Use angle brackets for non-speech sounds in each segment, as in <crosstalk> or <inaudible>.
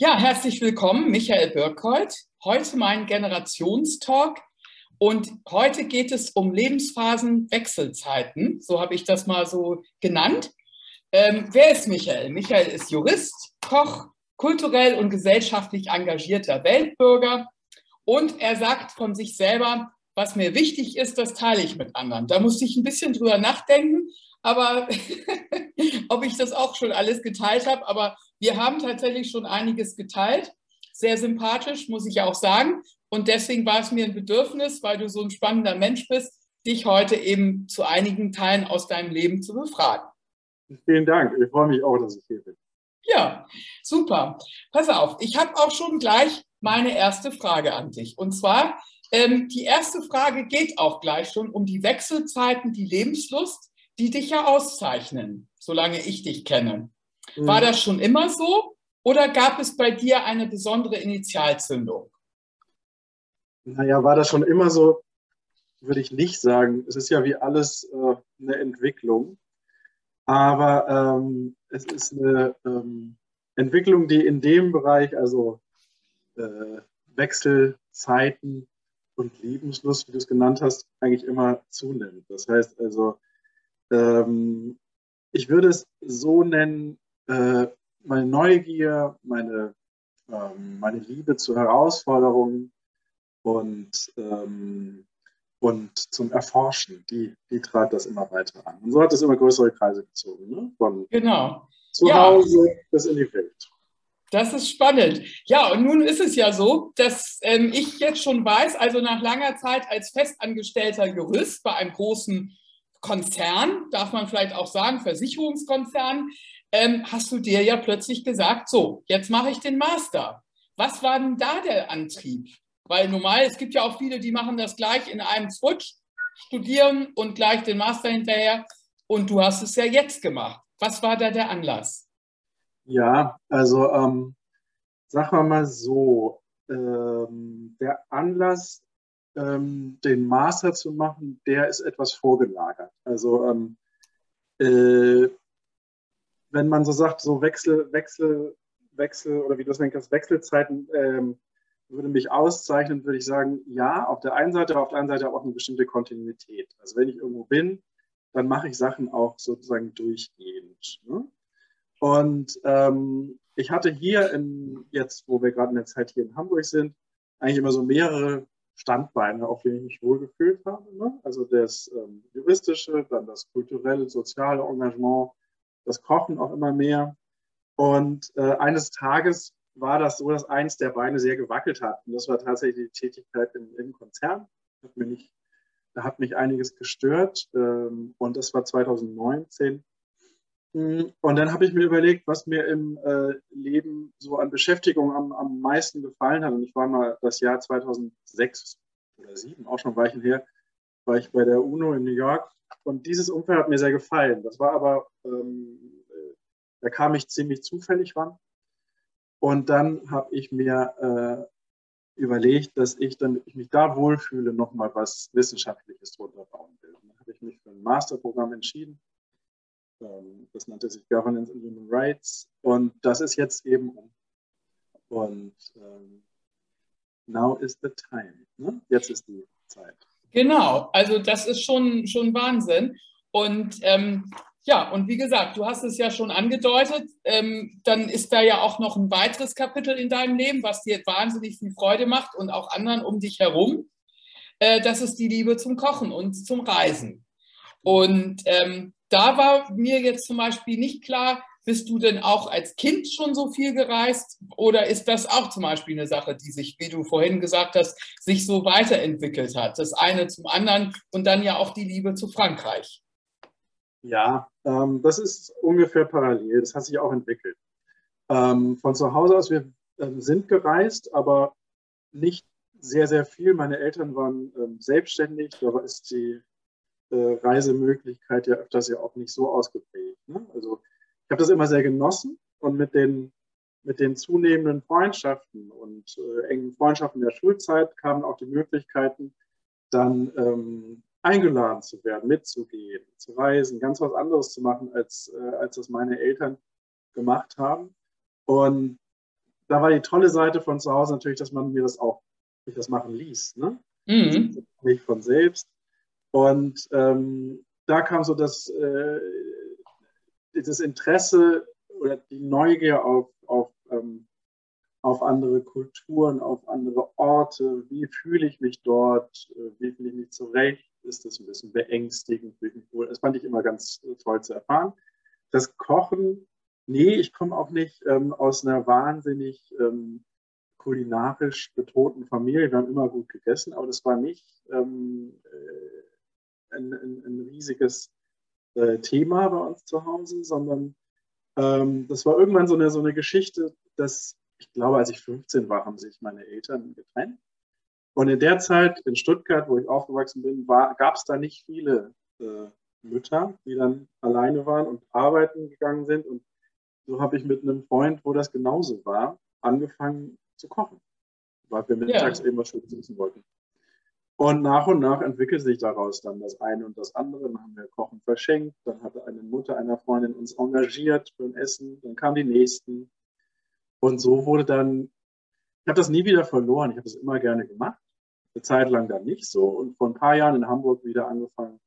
Ja, herzlich willkommen, Michael Birkholt. Heute mein Generationstalk. Und heute geht es um Lebensphasen-Wechselzeiten. So habe ich das mal so genannt. Ähm, wer ist Michael? Michael ist Jurist, Koch, kulturell und gesellschaftlich engagierter Weltbürger. Und er sagt von sich selber, was mir wichtig ist, das teile ich mit anderen. Da musste ich ein bisschen drüber nachdenken, aber <laughs> ob ich das auch schon alles geteilt habe. Aber wir haben tatsächlich schon einiges geteilt. Sehr sympathisch, muss ich auch sagen. Und deswegen war es mir ein Bedürfnis, weil du so ein spannender Mensch bist, dich heute eben zu einigen Teilen aus deinem Leben zu befragen. Vielen Dank. Ich freue mich auch, dass ich hier bin. Ja, super. Pass auf, ich habe auch schon gleich meine erste Frage an dich. Und zwar, ähm, die erste Frage geht auch gleich schon um die Wechselzeiten, die Lebenslust, die dich ja auszeichnen, solange ich dich kenne. War mhm. das schon immer so oder gab es bei dir eine besondere Initialzündung? Naja, war das schon immer so, würde ich nicht sagen. Es ist ja wie alles äh, eine Entwicklung. Aber ähm, es ist eine ähm, Entwicklung, die in dem Bereich, also äh, Wechselzeiten und Lebenslust, wie du es genannt hast, eigentlich immer zunimmt. Das heißt also, ähm, ich würde es so nennen, äh, meine Neugier, meine, ähm, meine Liebe zu Herausforderungen und, ähm, und zum Erforschen, die, die treibt das immer weiter an. Und so hat es immer größere Kreise gezogen, ne? von genau. zu ja. Hause bis in die Welt. Das ist spannend. Ja, und nun ist es ja so, dass ähm, ich jetzt schon weiß, also nach langer Zeit als festangestellter Jurist bei einem großen Konzern, darf man vielleicht auch sagen, Versicherungskonzern, ähm, hast du dir ja plötzlich gesagt, so, jetzt mache ich den Master. Was war denn da der Antrieb? Weil normal, es gibt ja auch viele, die machen das gleich in einem Switch, studieren und gleich den Master hinterher. Und du hast es ja jetzt gemacht. Was war da der Anlass? Ja, also ähm, sagen wir mal so, ähm, der Anlass, ähm, den Master zu machen, der ist etwas vorgelagert. Also ähm, äh, wenn man so sagt, so Wechsel, Wechsel, Wechsel oder wie du das nennst, Wechselzeiten ähm, würde mich auszeichnen, würde ich sagen, ja, auf der einen Seite, auf der anderen Seite auch eine bestimmte Kontinuität. Also wenn ich irgendwo bin, dann mache ich Sachen auch sozusagen durchgehend. Ne? Und ähm, ich hatte hier, in, jetzt wo wir gerade in der Zeit hier in Hamburg sind, eigentlich immer so mehrere Standbeine, auf denen ich mich wohlgefühlt habe. Ne? Also das ähm, juristische, dann das kulturelle, soziale Engagement, das Kochen auch immer mehr. Und äh, eines Tages war das so, dass eines der Beine sehr gewackelt hat. Und das war tatsächlich die Tätigkeit im, im Konzern. Hat mir nicht, da hat mich einiges gestört. Ähm, und das war 2019. Und dann habe ich mir überlegt, was mir im äh, Leben so an Beschäftigung am, am meisten gefallen hat. Und ich war mal das Jahr 2006 oder 2007, auch schon Weichen her, war ich bei der UNO in New York und dieses Umfeld hat mir sehr gefallen. Das war aber, ähm, äh, da kam ich ziemlich zufällig ran. Und dann habe ich mir äh, überlegt, dass ich, damit ich mich da wohlfühle, nochmal was Wissenschaftliches drunter bauen will. Und dann habe ich mich für ein Masterprogramm entschieden. Ähm, das nannte sich Governance and Human Rights. Und das ist jetzt eben um. Und ähm, now is the time. Ne? Jetzt ist die Zeit. Genau, also das ist schon, schon Wahnsinn. Und ähm, ja, und wie gesagt, du hast es ja schon angedeutet, ähm, dann ist da ja auch noch ein weiteres Kapitel in deinem Leben, was dir wahnsinnig viel Freude macht und auch anderen um dich herum. Äh, das ist die Liebe zum Kochen und zum Reisen. Und ähm, da war mir jetzt zum Beispiel nicht klar, bist du denn auch als Kind schon so viel gereist oder ist das auch zum Beispiel eine Sache, die sich, wie du vorhin gesagt hast, sich so weiterentwickelt hat? Das eine zum anderen und dann ja auch die Liebe zu Frankreich. Ja, ähm, das ist ungefähr parallel. Das hat sich auch entwickelt. Ähm, von zu Hause aus, wir ähm, sind gereist, aber nicht sehr, sehr viel. Meine Eltern waren ähm, selbstständig. Da ist die äh, Reisemöglichkeit ja öfters ja auch nicht so ausgeprägt. Ne? Also ich habe das immer sehr genossen und mit den, mit den zunehmenden Freundschaften und äh, engen Freundschaften der Schulzeit kamen auch die Möglichkeiten, dann ähm, eingeladen zu werden, mitzugehen, zu reisen, ganz was anderes zu machen, als, äh, als das meine Eltern gemacht haben. Und da war die tolle Seite von zu Hause natürlich, dass man mir das auch mich das machen ließ. Ne? Mhm. Nicht von selbst. Und ähm, da kam so das, äh, das Interesse oder die Neugier auf, auf, ähm, auf andere Kulturen, auf andere Orte. Wie fühle ich mich dort? Wie fühle ich mich zurecht? Ist das ein bisschen beängstigend? Das fand ich immer ganz toll zu erfahren. Das Kochen, nee, ich komme auch nicht ähm, aus einer wahnsinnig ähm, kulinarisch betonten Familie. Wir haben immer gut gegessen, aber das war nicht ähm, äh, ein, ein, ein, riesiges äh, Thema bei uns zu Hause, sondern ähm, das war irgendwann so eine, so eine Geschichte, dass ich glaube, als ich 15 war, haben sich meine Eltern getrennt. Und in der Zeit in Stuttgart, wo ich aufgewachsen bin, gab es da nicht viele äh, Mütter, die dann alleine waren und arbeiten gegangen sind. Und so habe ich mit einem Freund, wo das genauso war, angefangen zu kochen, weil wir mittags ja. eben was Schönes essen wollten. Und nach und nach entwickelt sich daraus dann das eine und das andere. Dann haben wir Kochen verschenkt, dann hatte eine Mutter einer Freundin uns engagiert für ein Essen, dann kamen die nächsten. Und so wurde dann, ich habe das nie wieder verloren, ich habe das immer gerne gemacht. Eine Zeit lang dann nicht so. Und vor ein paar Jahren in Hamburg wieder angefangen,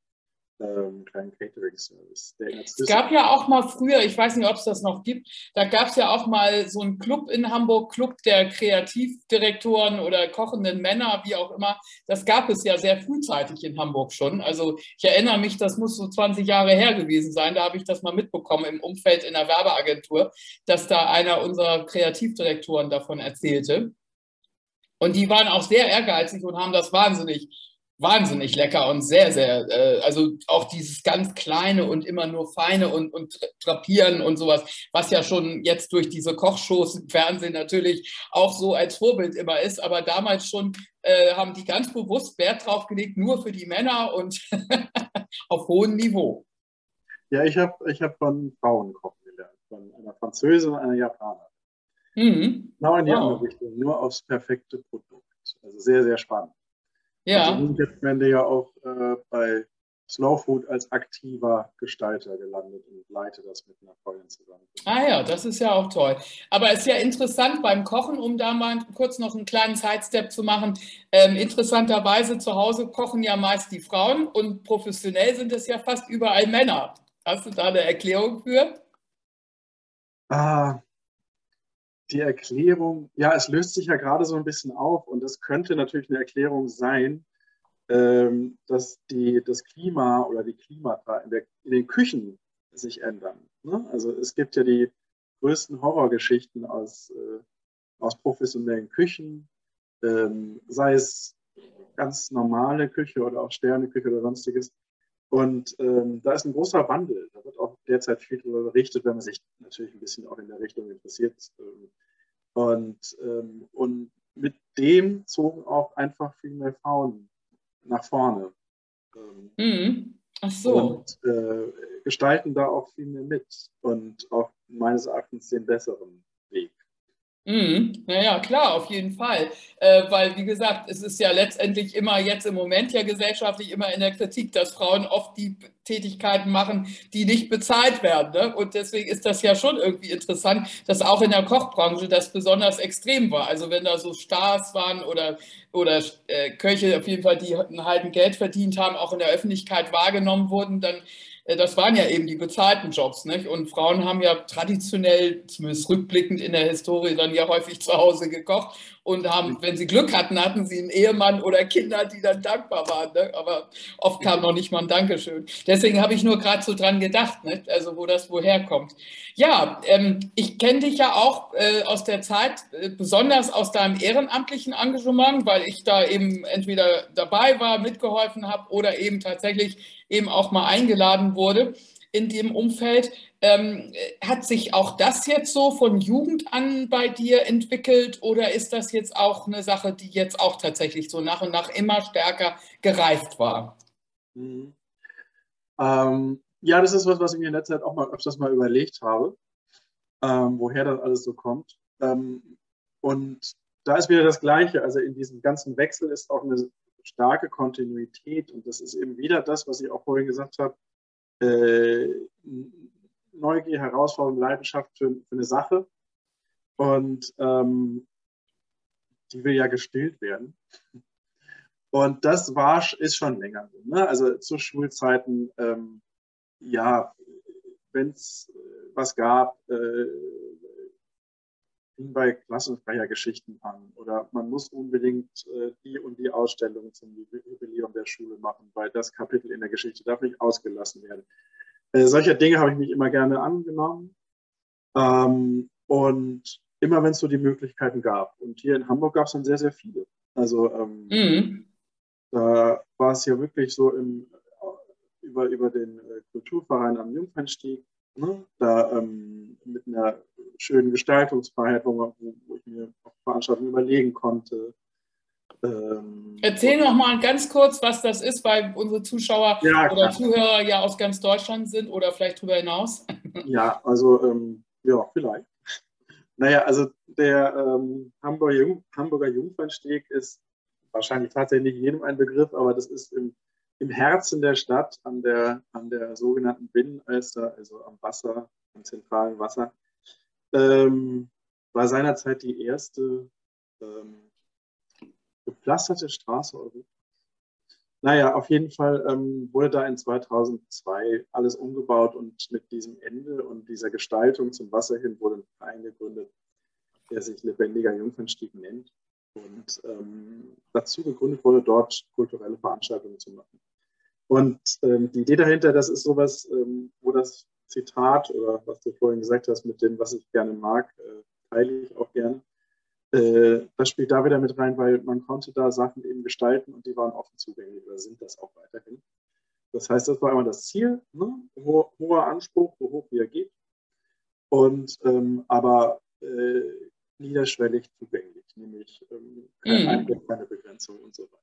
ähm, kleinen Catering-Service. Es gab ja auch mal früher, ich weiß nicht, ob es das noch gibt, da gab es ja auch mal so einen Club in Hamburg, Club der Kreativdirektoren oder kochenden Männer, wie auch immer. Das gab es ja sehr frühzeitig in Hamburg schon. Also ich erinnere mich, das muss so 20 Jahre her gewesen sein. Da habe ich das mal mitbekommen im Umfeld in der Werbeagentur, dass da einer unserer Kreativdirektoren davon erzählte. Und die waren auch sehr ehrgeizig und haben das wahnsinnig wahnsinnig lecker und sehr, sehr, äh, also auch dieses ganz kleine und immer nur feine und, und drapieren und sowas, was ja schon jetzt durch diese Kochshows im Fernsehen natürlich auch so als Vorbild immer ist, aber damals schon äh, haben die ganz bewusst Wert drauf gelegt, nur für die Männer und <laughs> auf hohem Niveau. Ja, ich habe ich hab von Frauen kochen gelernt, von einer Französin und einer Japanerin. Mhm. Genau in die wow. andere Richtung, nur aufs perfekte Produkt. Also sehr, sehr spannend. Ja. Also bin jetzt am Ende ja auch äh, bei Slow Food als aktiver Gestalter gelandet und leite das mit einer Freundin zusammen. Ah ja, das ist ja auch toll. Aber es ist ja interessant beim Kochen, um da mal kurz noch einen kleinen Sidestep zu machen. Ähm, interessanterweise zu Hause kochen ja meist die Frauen und professionell sind es ja fast überall Männer. Hast du da eine Erklärung für? Ah, die Erklärung, ja, es löst sich ja gerade so ein bisschen auf und das könnte natürlich eine Erklärung sein, ähm, dass die, das Klima oder die Klimata in, der, in den Küchen sich ändern. Ne? Also es gibt ja die größten Horrorgeschichten aus, äh, aus professionellen Küchen, ähm, sei es ganz normale Küche oder auch Sterneküche oder sonstiges. Und ähm, da ist ein großer Wandel. Da wird auch derzeit viel darüber berichtet, wenn man sich natürlich ein bisschen auch in der Richtung interessiert. Ähm, und, ähm, und mit dem zogen auch einfach viel mehr Frauen nach vorne. Ähm, mhm. Ach so. Und äh, gestalten da auch viel mehr mit und auch meines Erachtens den besseren Weg. Mhm. Naja, klar, auf jeden Fall. Äh, weil, wie gesagt, es ist ja letztendlich immer jetzt im Moment ja gesellschaftlich immer in der Kritik, dass Frauen oft die Tätigkeiten machen, die nicht bezahlt werden. Ne? Und deswegen ist das ja schon irgendwie interessant, dass auch in der Kochbranche das besonders extrem war. Also wenn da so Stars waren oder, oder äh, Köche auf jeden Fall, die einen halben Geld verdient haben, auch in der Öffentlichkeit wahrgenommen wurden, dann das waren ja eben die bezahlten Jobs. Nicht? Und Frauen haben ja traditionell, zumindest rückblickend in der Historie, dann ja häufig zu Hause gekocht und haben, wenn sie Glück hatten, hatten sie einen Ehemann oder Kinder, die dann dankbar waren. Ne? Aber oft kam noch nicht mal ein Dankeschön. Deswegen habe ich nur gerade so dran gedacht, ne? also wo das woher kommt. Ja, ähm, ich kenne dich ja auch äh, aus der Zeit, äh, besonders aus deinem ehrenamtlichen Engagement, weil ich da eben entweder dabei war, mitgeholfen habe oder eben tatsächlich eben auch mal eingeladen wurde in dem Umfeld. Ähm, hat sich auch das jetzt so von Jugend an bei dir entwickelt oder ist das jetzt auch eine Sache, die jetzt auch tatsächlich so nach und nach immer stärker gereift war? Mhm. Ähm, ja, das ist was, was ich mir in letzter Zeit auch mal öfters mal überlegt habe, ähm, woher das alles so kommt. Ähm, und da ist wieder das Gleiche. Also in diesem ganzen Wechsel ist auch eine starke Kontinuität und das ist eben wieder das, was ich auch vorhin gesagt habe. Äh, Neugier, Herausforderung, Leidenschaft für, für eine Sache. Und ähm, die will ja gestillt werden. Und das war, ist schon länger so. Ne? Also zu Schulzeiten, ähm, ja, wenn es was gab, äh, fing bei Klassensprechergeschichten an oder man muss unbedingt äh, die und die Ausstellung zum Jubiläum der Schule machen, weil das Kapitel in der Geschichte darf nicht ausgelassen werden. Äh, solche Dinge habe ich mich immer gerne angenommen. Ähm, und immer wenn es so die Möglichkeiten gab. Und hier in Hamburg gab es dann sehr, sehr viele. Also ähm, mhm. da war es ja wirklich so im, über, über den äh, Kulturverein am Jungfernstieg, ne? da ähm, mit einer schönen Gestaltungsfreiheit, wo, wo ich mir auch Veranstaltungen überlegen konnte. Ähm, Erzähl noch mal ganz kurz, was das ist, weil unsere Zuschauer ja, oder Zuhörer ja aus ganz Deutschland sind oder vielleicht darüber hinaus. <laughs> Ja, also ähm, ja, vielleicht. Naja, also der ähm, Hamburger, Jung, Hamburger Jungfernsteg ist wahrscheinlich tatsächlich jedem ein Begriff, aber das ist im, im Herzen der Stadt, an der, an der sogenannten Binnenalster, also am Wasser, am zentralen Wasser, ähm, war seinerzeit die erste ähm, gepflasterte Straße Europas. Naja, auf jeden Fall ähm, wurde da in 2002 alles umgebaut und mit diesem Ende und dieser Gestaltung zum Wasser hin wurde ein Verein gegründet, der sich Lebendiger Jungfernstieg nennt. Und ähm, dazu gegründet wurde, dort kulturelle Veranstaltungen zu machen. Und ähm, die Idee dahinter, das ist sowas, ähm, wo das Zitat oder was du vorhin gesagt hast mit dem, was ich gerne mag, äh, teile ich auch gerne. Äh, das spielt da wieder mit rein, weil man konnte da Sachen eben gestalten und die waren offen zugänglich oder sind das auch weiterhin. Das heißt, das war immer das Ziel, ne? Ho hoher Anspruch, so hoch wie er geht, und ähm, aber äh, niederschwellig zugänglich, nämlich ähm, keine, mhm. keine Begrenzung und so weiter.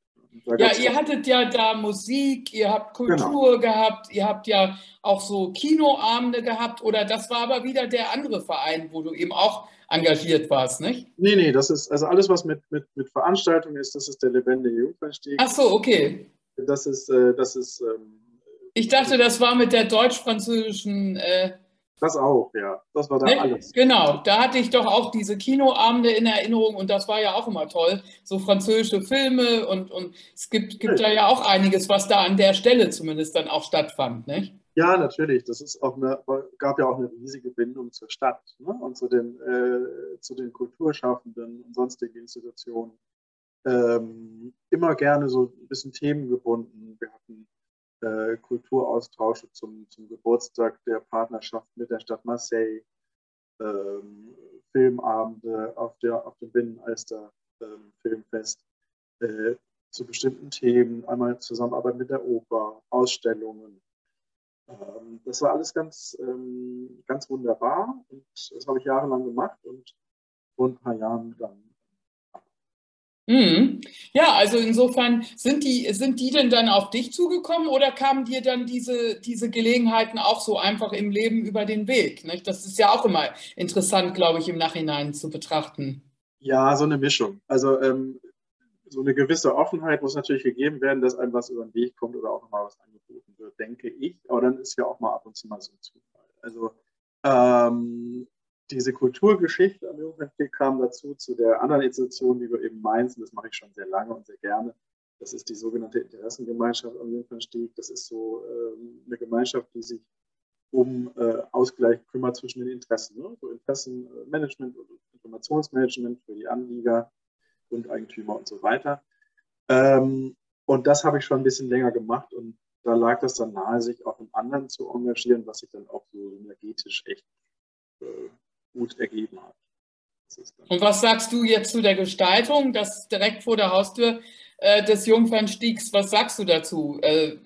Ja, ihr hattet ja da Musik, ihr habt Kultur genau. gehabt, ihr habt ja auch so Kinoabende gehabt oder das war aber wieder der andere Verein, wo du eben auch engagiert warst, nicht? Nee, nee, das ist also alles, was mit, mit, mit Veranstaltungen ist, das ist der lebendige Jungfernstieg. Ach so, okay. Das ist, äh, das ist. Ähm, ich dachte, das war mit der deutsch-französischen. Äh, das auch, ja. Das war da ne? alles. Genau, da hatte ich doch auch diese Kinoabende in Erinnerung und das war ja auch immer toll. So französische Filme und, und es gibt, gibt ja. da ja auch einiges, was da an der Stelle zumindest dann auch stattfand, nicht? Ja, natürlich. Das ist auch eine, gab ja auch eine riesige Bindung zur Stadt ne? und zu den, äh, zu den Kulturschaffenden und sonstigen Institutionen. Ähm, immer gerne so ein bisschen themengebunden. Wir hatten äh, Kulturaustausche zum, zum Geburtstag der Partnerschaft mit der Stadt Marseille, ähm, Filmabende auf, der, auf dem Binnenalster ähm, Filmfest äh, zu bestimmten Themen, einmal Zusammenarbeit mit der Oper, Ausstellungen ähm, das war alles ganz, ähm, ganz wunderbar und das habe ich jahrelang gemacht und vor ein paar Jahren dann. Mhm. Ja, also insofern sind die, sind die denn dann auf dich zugekommen oder kamen dir dann diese, diese Gelegenheiten auch so einfach im Leben über den Weg? Nicht? Das ist ja auch immer interessant, glaube ich, im Nachhinein zu betrachten. Ja, so eine Mischung. Also ähm, so eine gewisse Offenheit muss natürlich gegeben werden, dass einem was über den Weg kommt oder auch nochmal was angeboten wird, denke ich. Aber dann ist ja auch mal ab und zu mal so ein Zufall. Also ähm, diese Kulturgeschichte am Jugendweg kam dazu zu der anderen Institution, die du eben meinst, und das mache ich schon sehr lange und sehr gerne. Das ist die sogenannte Interessengemeinschaft am Jungfernstieg. Das ist so ähm, eine Gemeinschaft, die sich um äh, Ausgleich kümmert zwischen den Interessen. Ne? So Interessenmanagement und Informationsmanagement für die Anlieger, Grundeigentümer und so weiter. Ähm, und das habe ich schon ein bisschen länger gemacht und da lag das dann nahe, sich auch im anderen zu engagieren, was sich dann auch so energetisch echt äh, gut ergeben hat. Und was sagst du jetzt zu der Gestaltung, das direkt vor der Haustür äh, des Jungfernstiegs, was sagst du dazu äh,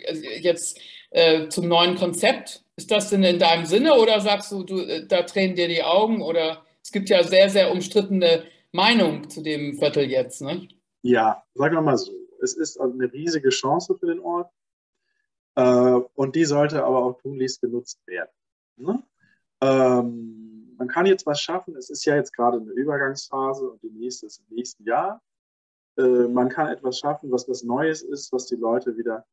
jetzt äh, zum neuen Konzept? Ist das denn in deinem Sinne oder sagst du, du äh, da tränen dir die Augen oder es gibt ja sehr, sehr umstrittene Meinung zu dem Viertel jetzt, ne? Ja, sagen wir mal so. Es ist eine riesige Chance für den Ort äh, und die sollte aber auch tunlichst genutzt werden. Ne? Ähm, man kann jetzt was schaffen. Es ist ja jetzt gerade eine Übergangsphase und die nächste ist im nächsten Jahr. Äh, man kann etwas schaffen, was was Neues ist, was die Leute wieder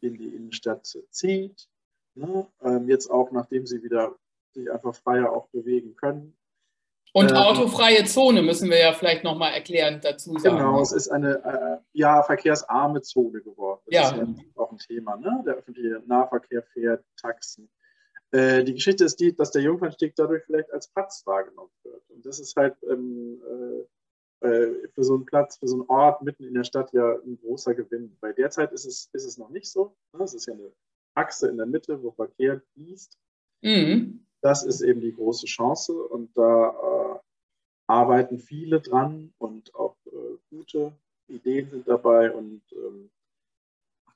in die Innenstadt zieht. Ne? Ähm, jetzt auch, nachdem sie wieder sich einfach freier auch bewegen können Und ähm, autofreie Zone müssen wir ja vielleicht nochmal erklärend dazu sagen. Genau, es ist eine äh, ja, verkehrsarme Zone geworden. Das ja. ist ja auch ein Thema. Ne? Der öffentliche Nahverkehr fährt, Taxen. Äh, die Geschichte ist die, dass der Jungfernstieg dadurch vielleicht als Platz wahrgenommen wird. Und das ist halt ähm, äh, äh, für so einen Platz, für so einen Ort mitten in der Stadt ja ein großer Gewinn. Weil derzeit ist es, ist es noch nicht so. Ne? Es ist ja eine Achse in der Mitte, wo Verkehr fließt. Mhm. Das ist eben die große Chance und da äh, arbeiten viele dran und auch äh, gute Ideen sind dabei und ähm,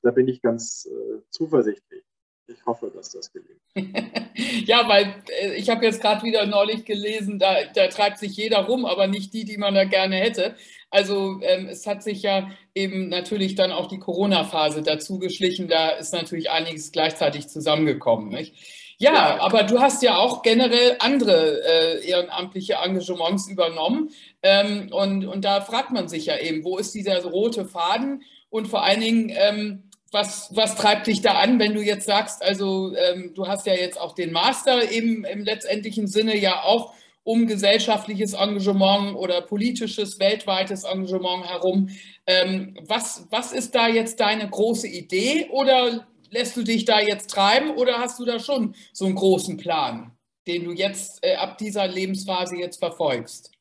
da bin ich ganz äh, zuversichtlich. Ich hoffe, dass das gelingt. <laughs> ja, weil äh, ich habe jetzt gerade wieder neulich gelesen, da, da, treibt sich jeder rum, aber nicht die, die man da gerne hätte. Also ähm, es hat sich ja eben natürlich dann auch die Corona-Phase dazu geschlichen. Da ist natürlich einiges gleichzeitig zusammengekommen. Nicht? Ja, ja, aber du hast ja auch generell andere äh, ehrenamtliche Engagements übernommen. Ähm, und, und da fragt man sich ja eben, wo ist dieser rote Faden? Und vor allen Dingen, ähm, was, was treibt dich da an, wenn du jetzt sagst, also ähm, du hast ja jetzt auch den Master eben im letztendlichen Sinne ja auch um gesellschaftliches Engagement oder politisches, weltweites Engagement herum. Ähm, was, was ist da jetzt deine große Idee oder lässt du dich da jetzt treiben oder hast du da schon so einen großen Plan, den du jetzt äh, ab dieser Lebensphase jetzt verfolgst?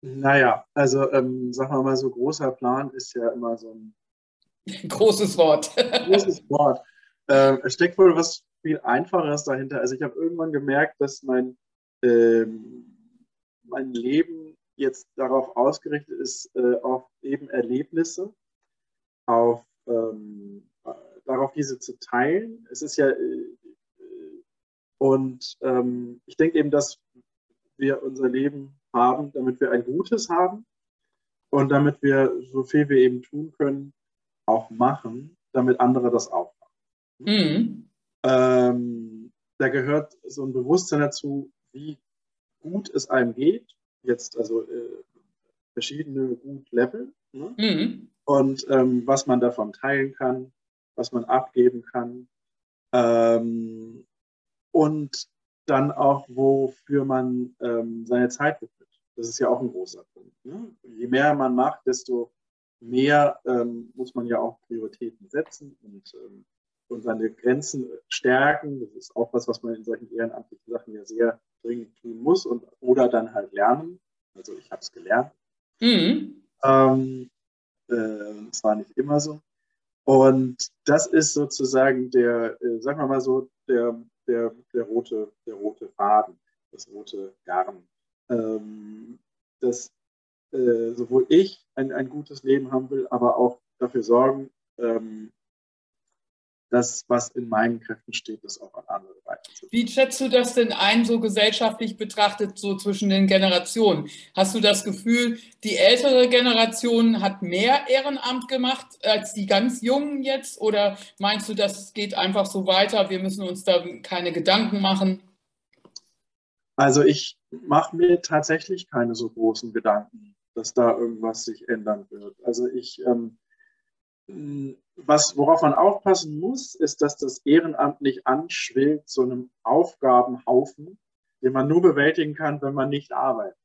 Naja, also ähm, sagen wir mal so, großer Plan ist ja immer so ein <laughs> großes Wort. großes Wort. Äh, es steckt wohl was viel Einfacheres dahinter. Also ich habe irgendwann gemerkt, dass mein, ähm, mein Leben jetzt darauf ausgerichtet ist, äh, auf eben Erlebnisse, auf ähm, darauf, diese zu teilen. Es ist ja, äh, und ähm, ich denke eben, dass wir unser Leben haben, damit wir ein gutes haben und damit wir so viel wir eben tun können, auch machen, damit andere das auch machen. Mhm. Ähm, da gehört so ein Bewusstsein dazu, wie gut es einem geht. Jetzt also äh, verschiedene gut Level. Ne? Mhm. Und ähm, was man davon teilen kann, was man abgeben kann. Ähm, und dann auch, wofür man ähm, seine Zeit widmet. Das ist ja auch ein großer Punkt. Ne? Je mehr man macht, desto mehr ähm, muss man ja auch Prioritäten setzen und, ähm, und seine Grenzen stärken. Das ist auch was, was man in solchen ehrenamtlichen Sachen ja sehr dringend tun muss und oder dann halt lernen. Also ich habe es gelernt. Mhm. Ähm, äh, das war nicht immer so. Und das ist sozusagen der, äh, sagen wir mal so, der, der, der, rote, der rote Faden, das rote Garn. Ähm, dass äh, sowohl ich ein, ein gutes Leben haben will, aber auch dafür sorgen, ähm, das, was in meinen Kräften steht, das auch an andere weiterzugeben. Wie schätzt du das denn ein, so gesellschaftlich betrachtet, so zwischen den Generationen? Hast du das Gefühl, die ältere Generation hat mehr Ehrenamt gemacht als die ganz Jungen jetzt? Oder meinst du, das geht einfach so weiter, wir müssen uns da keine Gedanken machen? Also ich mache mir tatsächlich keine so großen Gedanken, dass da irgendwas sich ändern wird. Also ich ähm, was, worauf man aufpassen muss, ist, dass das Ehrenamt nicht anschwillt zu einem Aufgabenhaufen, den man nur bewältigen kann, wenn man nicht arbeitet.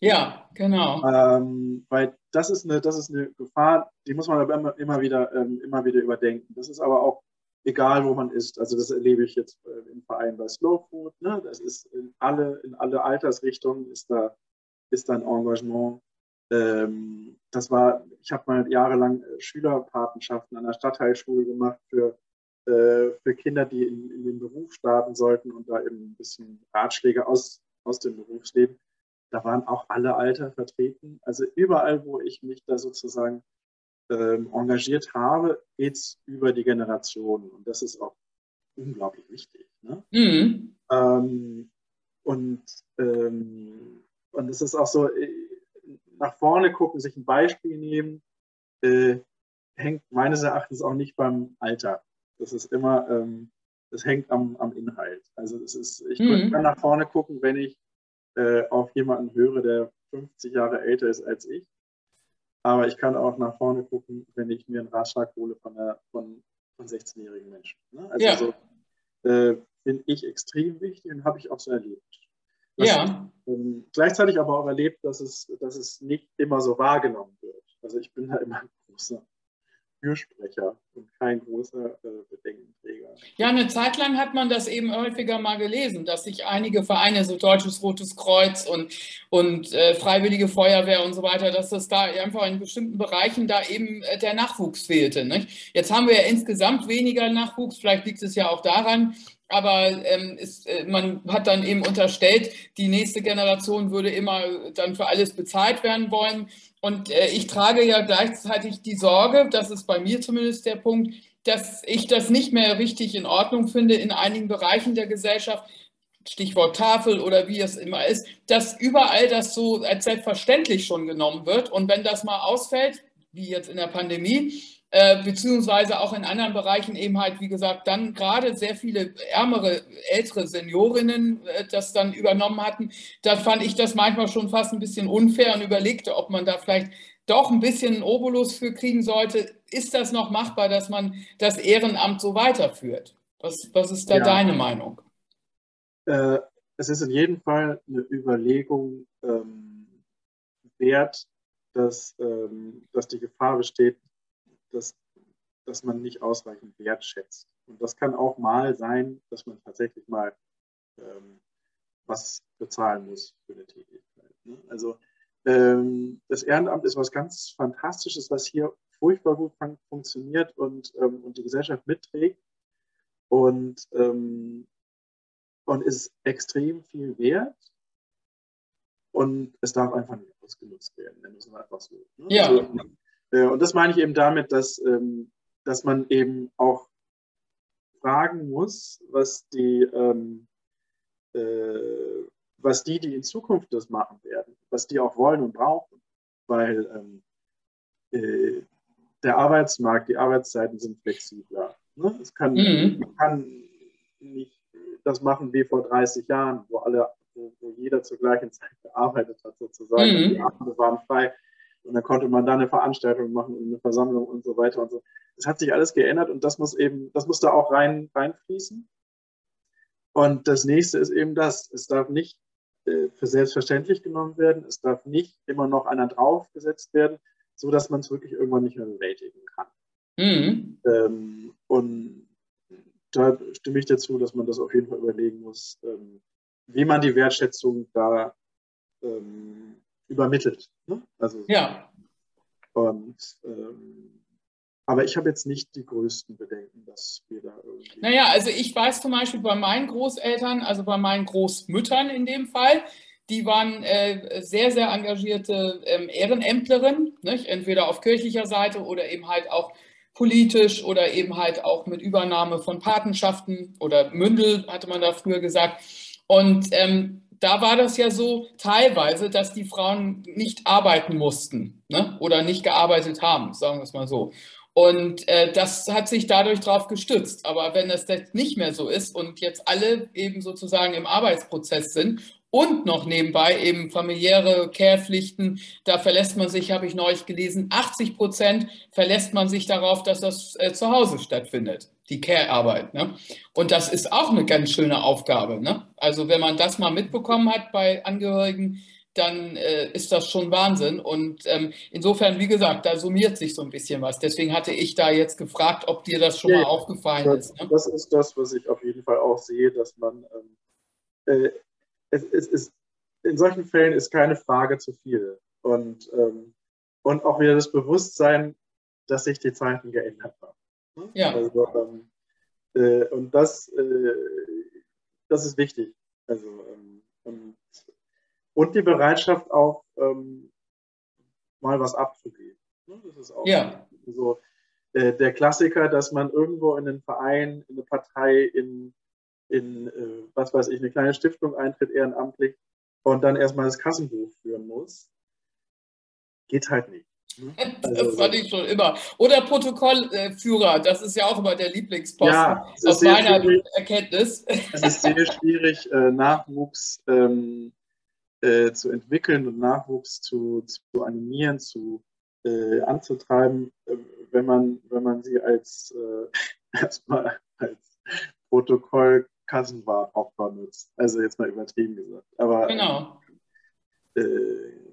Ja, genau. Ähm, weil das ist, eine, das ist eine Gefahr, die muss man aber immer, immer, wieder, ähm, immer wieder überdenken. Das ist aber auch egal, wo man ist. Also das erlebe ich jetzt äh, im Verein bei Slow Food. Ne? Das ist in alle, in alle Altersrichtungen ist da, ist da ein Engagement ähm, das war, ich habe mal jahrelang äh, Schülerpatenschaften an der Stadtteilschule gemacht für, äh, für Kinder, die in, in, den Beruf starten sollten und da eben ein bisschen Ratschläge aus, aus dem Berufsleben. Da waren auch alle Alter vertreten. Also überall, wo ich mich da sozusagen ähm, engagiert habe, geht es über die Generationen. Und das ist auch unglaublich wichtig. Ne? Mhm. Ähm, und, ähm, und es ist auch so, nach vorne gucken, sich ein Beispiel nehmen, äh, hängt meines Erachtens auch nicht beim Alter. Das ist immer, ähm, das hängt am, am Inhalt. Also es ist, ich mhm. kann nach vorne gucken, wenn ich äh, auf jemanden höre, der 50 Jahre älter ist als ich. Aber ich kann auch nach vorne gucken, wenn ich mir einen Ratschlag hole von, der, von, von 16-jährigen Menschen. Ne? Also ja. so, äh, finde ich extrem wichtig und habe ich auch so erlebt. Ja. Ähm, gleichzeitig aber auch erlebt, dass es, dass es nicht immer so wahrgenommen wird. Also ich bin da immer ein großer Fürsprecher und kein großer äh, Bedenkenträger. Ja, eine Zeit lang hat man das eben häufiger mal gelesen, dass sich einige Vereine, so Deutsches Rotes Kreuz und, und äh, Freiwillige Feuerwehr und so weiter, dass das da einfach in bestimmten Bereichen da eben äh, der Nachwuchs fehlte. Nicht? Jetzt haben wir ja insgesamt weniger Nachwuchs, vielleicht liegt es ja auch daran, aber ähm, ist, äh, man hat dann eben unterstellt, die nächste Generation würde immer dann für alles bezahlt werden wollen. Und äh, ich trage ja gleichzeitig die Sorge, das ist bei mir zumindest der Punkt, dass ich das nicht mehr richtig in Ordnung finde in einigen Bereichen der Gesellschaft, Stichwort Tafel oder wie es immer ist, dass überall das so als selbstverständlich schon genommen wird. Und wenn das mal ausfällt, wie jetzt in der Pandemie, beziehungsweise auch in anderen Bereichen eben halt, wie gesagt, dann gerade sehr viele ärmere, ältere Seniorinnen äh, das dann übernommen hatten. Da fand ich das manchmal schon fast ein bisschen unfair und überlegte, ob man da vielleicht doch ein bisschen einen Obolus für kriegen sollte. Ist das noch machbar, dass man das Ehrenamt so weiterführt? Was, was ist da ja. deine Meinung? Äh, es ist in jedem Fall eine Überlegung ähm, wert, dass, ähm, dass die Gefahr besteht, dass, dass man nicht ausreichend wertschätzt. Und das kann auch mal sein, dass man tatsächlich mal ähm, was bezahlen muss für eine Tätigkeit. Ne? Also ähm, das Ehrenamt ist was ganz Fantastisches, was hier furchtbar gut fun funktioniert und, ähm, und die Gesellschaft mitträgt und, ähm, und ist extrem viel wert. Und es darf einfach nicht ausgenutzt werden, nennen wir es einfach so. Ne? Ja. Also, und das meine ich eben damit, dass, ähm, dass man eben auch fragen muss, was die, ähm, äh, was die, die in Zukunft das machen werden, was die auch wollen und brauchen. Weil ähm, äh, der Arbeitsmarkt, die Arbeitszeiten sind flexibler. Ne? Es kann, mhm. kann nicht das machen wie vor 30 Jahren, wo alle, wo, wo jeder zur gleichen Zeit gearbeitet hat, sozusagen. Mhm. Die Abende waren frei. Und dann konnte man da eine Veranstaltung machen und eine Versammlung und so weiter und so. Es hat sich alles geändert und das muss eben, das muss da auch rein, reinfließen. Und das nächste ist eben das. Es darf nicht äh, für selbstverständlich genommen werden. Es darf nicht immer noch einer draufgesetzt werden, so dass man es wirklich irgendwann nicht mehr bewältigen kann. Mhm. Ähm, und da stimme ich dazu, dass man das auf jeden Fall überlegen muss, ähm, wie man die Wertschätzung da ähm, übermittelt. Ne? Also, ja. Und, ähm, aber ich habe jetzt nicht die größten Bedenken, dass wir da irgendwie. Naja, also ich weiß zum Beispiel bei meinen Großeltern, also bei meinen Großmüttern in dem Fall, die waren äh, sehr, sehr engagierte ähm, Ehrenämtlerinnen, nicht? entweder auf kirchlicher Seite oder eben halt auch politisch oder eben halt auch mit Übernahme von Patenschaften oder Mündel, hatte man da früher gesagt. Und ähm, da war das ja so teilweise, dass die Frauen nicht arbeiten mussten ne? oder nicht gearbeitet haben, sagen wir es mal so. Und äh, das hat sich dadurch darauf gestützt. Aber wenn das nicht mehr so ist und jetzt alle eben sozusagen im Arbeitsprozess sind und noch nebenbei eben familiäre Care-Pflichten, da verlässt man sich, habe ich neulich gelesen, 80 Prozent verlässt man sich darauf, dass das äh, zu Hause stattfindet die Care-Arbeit. Ne? Und das ist auch eine ganz schöne Aufgabe. Ne? Also wenn man das mal mitbekommen hat bei Angehörigen, dann äh, ist das schon Wahnsinn. Und ähm, insofern, wie gesagt, da summiert sich so ein bisschen was. Deswegen hatte ich da jetzt gefragt, ob dir das schon ja, mal aufgefallen das, ist. Ne? Das ist das, was ich auf jeden Fall auch sehe, dass man ähm, äh, es, es ist, in solchen Fällen ist keine Frage zu viel. Und, ähm, und auch wieder das Bewusstsein, dass sich die Zeiten geändert haben. Ja. Also, ähm, äh, und das, äh, das ist wichtig. Also, ähm, und, und, die Bereitschaft auch ähm, mal was abzugeben. Ne? Das ist auch ja. so äh, der Klassiker, dass man irgendwo in einen Verein, in eine Partei, in, in äh, was weiß ich, eine kleine Stiftung eintritt, ehrenamtlich und dann erstmal das Kassenbuch führen muss. Geht halt nicht. <laughs> Das also, fand ich schon immer. Oder Protokollführer, das ist ja auch immer der Lieblingsposten ja, aus meiner Erkenntnis. <laughs> Es ist sehr schwierig, äh, Nachwuchs ähm, äh, zu entwickeln und Nachwuchs zu, zu animieren, zu, äh, anzutreiben, äh, wenn, man, wenn man sie als äh, <laughs> erstmal als Protokollkassenwart auch benutzt. Also jetzt mal übertrieben gesagt. Aber, genau. Äh,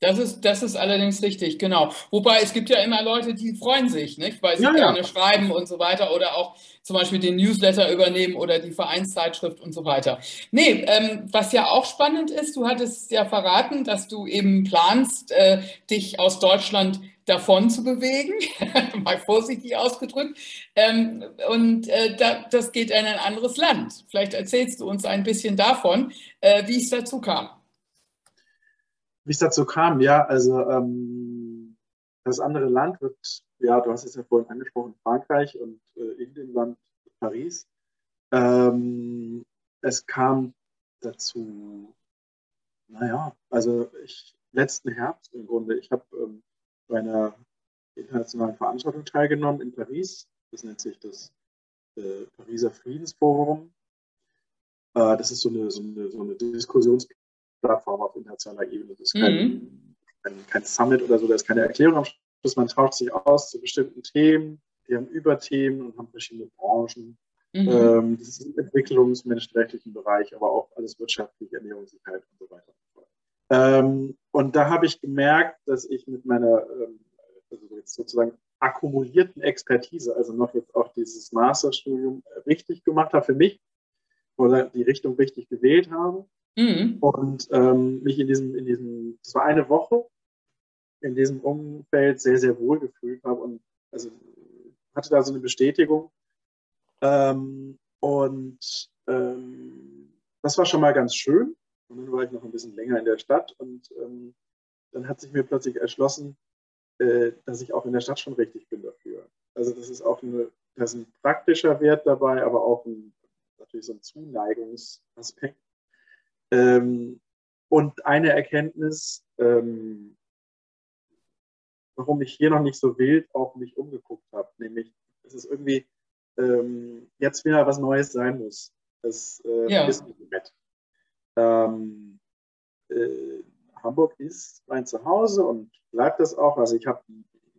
das ist, das ist allerdings richtig, genau. Wobei es gibt ja immer Leute, die freuen sich, nicht? weil sie ja, gerne ja. schreiben und so weiter oder auch zum Beispiel den Newsletter übernehmen oder die Vereinszeitschrift und so weiter. Nee, ähm, was ja auch spannend ist, du hattest ja verraten, dass du eben planst, äh, dich aus Deutschland davon zu bewegen, <laughs> mal vorsichtig ausgedrückt. Ähm, und äh, da, das geht in ein anderes Land. Vielleicht erzählst du uns ein bisschen davon, äh, wie es dazu kam. Wie es dazu kam, ja, also ähm, das andere Land wird, ja, du hast es ja vorhin angesprochen, Frankreich und äh, in dem Land Paris. Ähm, es kam dazu, naja, also ich, letzten Herbst im Grunde, ich habe ähm, bei einer internationalen Veranstaltung teilgenommen in Paris. Das nennt sich das äh, Pariser Friedensforum. Äh, das ist so eine, so eine, so eine Diskussions Plattform auf internationaler Ebene. Das ist kein, mhm. kein, kein, Summit oder so, da ist keine Erklärung am Schluss. Man tauscht sich aus zu bestimmten Themen. Die haben Überthemen und haben verschiedene Branchen. Mhm. Ähm, das ist im Entwicklungs-, menschenrechtlichen Bereich, aber auch alles wirtschaftlich, Ernährungssicherheit und so weiter. Ähm, und da habe ich gemerkt, dass ich mit meiner ähm, also sozusagen akkumulierten Expertise, also noch jetzt auch dieses Masterstudium richtig gemacht habe für mich oder die Richtung richtig gewählt habe Mhm. Und ähm, mich in diesem, in diesem, das war eine Woche, in diesem Umfeld sehr, sehr wohl gefühlt habe und also hatte da so eine Bestätigung. Ähm, und ähm, das war schon mal ganz schön. Und dann war ich noch ein bisschen länger in der Stadt und ähm, dann hat sich mir plötzlich erschlossen, äh, dass ich auch in der Stadt schon richtig bin dafür. Also das ist auch eine, das ist ein praktischer Wert dabei, aber auch ein, natürlich so ein Zuneigungsaspekt. Ähm, und eine Erkenntnis, ähm, warum ich hier noch nicht so wild auf mich umgeguckt habe, nämlich, dass es irgendwie ähm, jetzt wieder was Neues sein muss. Das äh, ja. ist nicht nett. Ähm, äh, Hamburg ist mein Zuhause und bleibt das auch. Also ich habe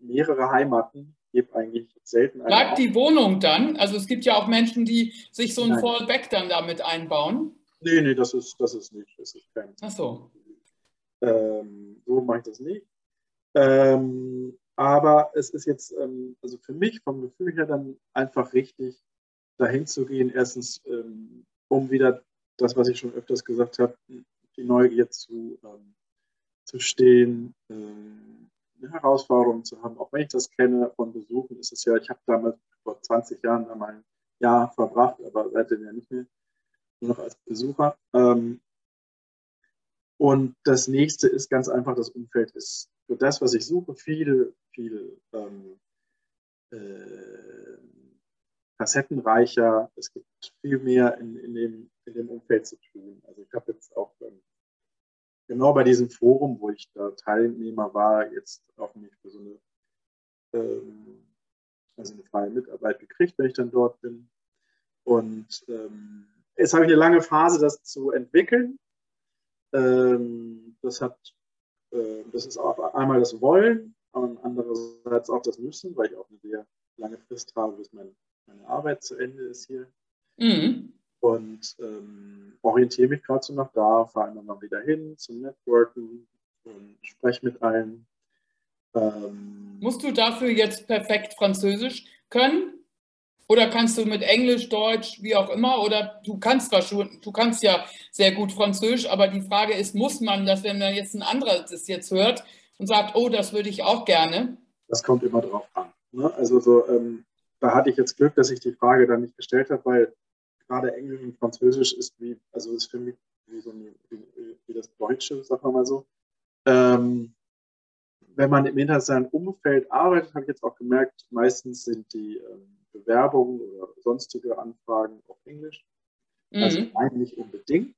mehrere Heimaten, gebe eigentlich selten. Bleibt die Wohnung dann? Also es gibt ja auch Menschen, die sich so ein Nein. Fallback dann damit einbauen. Nee, nee, das ist, das ist nicht. Das ist kein Ach so. Ähm, so mache ich das nicht. Ähm, aber es ist jetzt, ähm, also für mich vom Gefühl her dann einfach richtig, dahin zu gehen. Erstens, ähm, um wieder das, was ich schon öfters gesagt habe, die Neugier zu, ähm, zu stehen, ähm, eine Herausforderung zu haben. Auch wenn ich das kenne von Besuchen, ist es ja, ich habe damals vor 20 Jahren einmal ein Jahr verbracht, aber seitdem ja nicht mehr nur noch als Besucher. Ähm, und das nächste ist ganz einfach, das Umfeld ist für das, was ich suche, viel, viel ähm, äh, facettenreicher. Es gibt viel mehr in, in, dem, in dem Umfeld zu tun. Also ich habe jetzt auch ähm, genau bei diesem Forum, wo ich da Teilnehmer war, jetzt auch mich für so eine, ähm, also eine freie Mitarbeit gekriegt, wenn ich dann dort bin. Und ähm, Jetzt habe ich eine lange Phase, das zu entwickeln. Ähm, das hat, äh, das ist auch einmal das Wollen und andererseits auch das Müssen, weil ich auch eine sehr lange Frist habe, bis mein, meine Arbeit zu Ende ist hier. Mhm. Und ähm, orientiere mich gerade so nach da, fahre immer mal wieder hin zum Networken und spreche mit allen. Ähm, Musst du dafür jetzt perfekt Französisch können? Oder kannst du mit Englisch, Deutsch, wie auch immer, oder du kannst zwar schon, du kannst ja sehr gut Französisch, aber die Frage ist, muss man das, wenn man jetzt ein anderer das jetzt hört und sagt, oh, das würde ich auch gerne? Das kommt immer drauf an. Ne? Also so, ähm, da hatte ich jetzt Glück, dass ich die Frage dann nicht gestellt habe, weil gerade Englisch und Französisch ist wie, also ist für mich wie, so ein, wie, wie das Deutsche, sagen wir mal so. Ähm, wenn man im internationalen Umfeld arbeitet, habe ich jetzt auch gemerkt, meistens sind die ähm, Bewerbungen oder sonstige Anfragen auf Englisch. Also mhm. Also nicht unbedingt.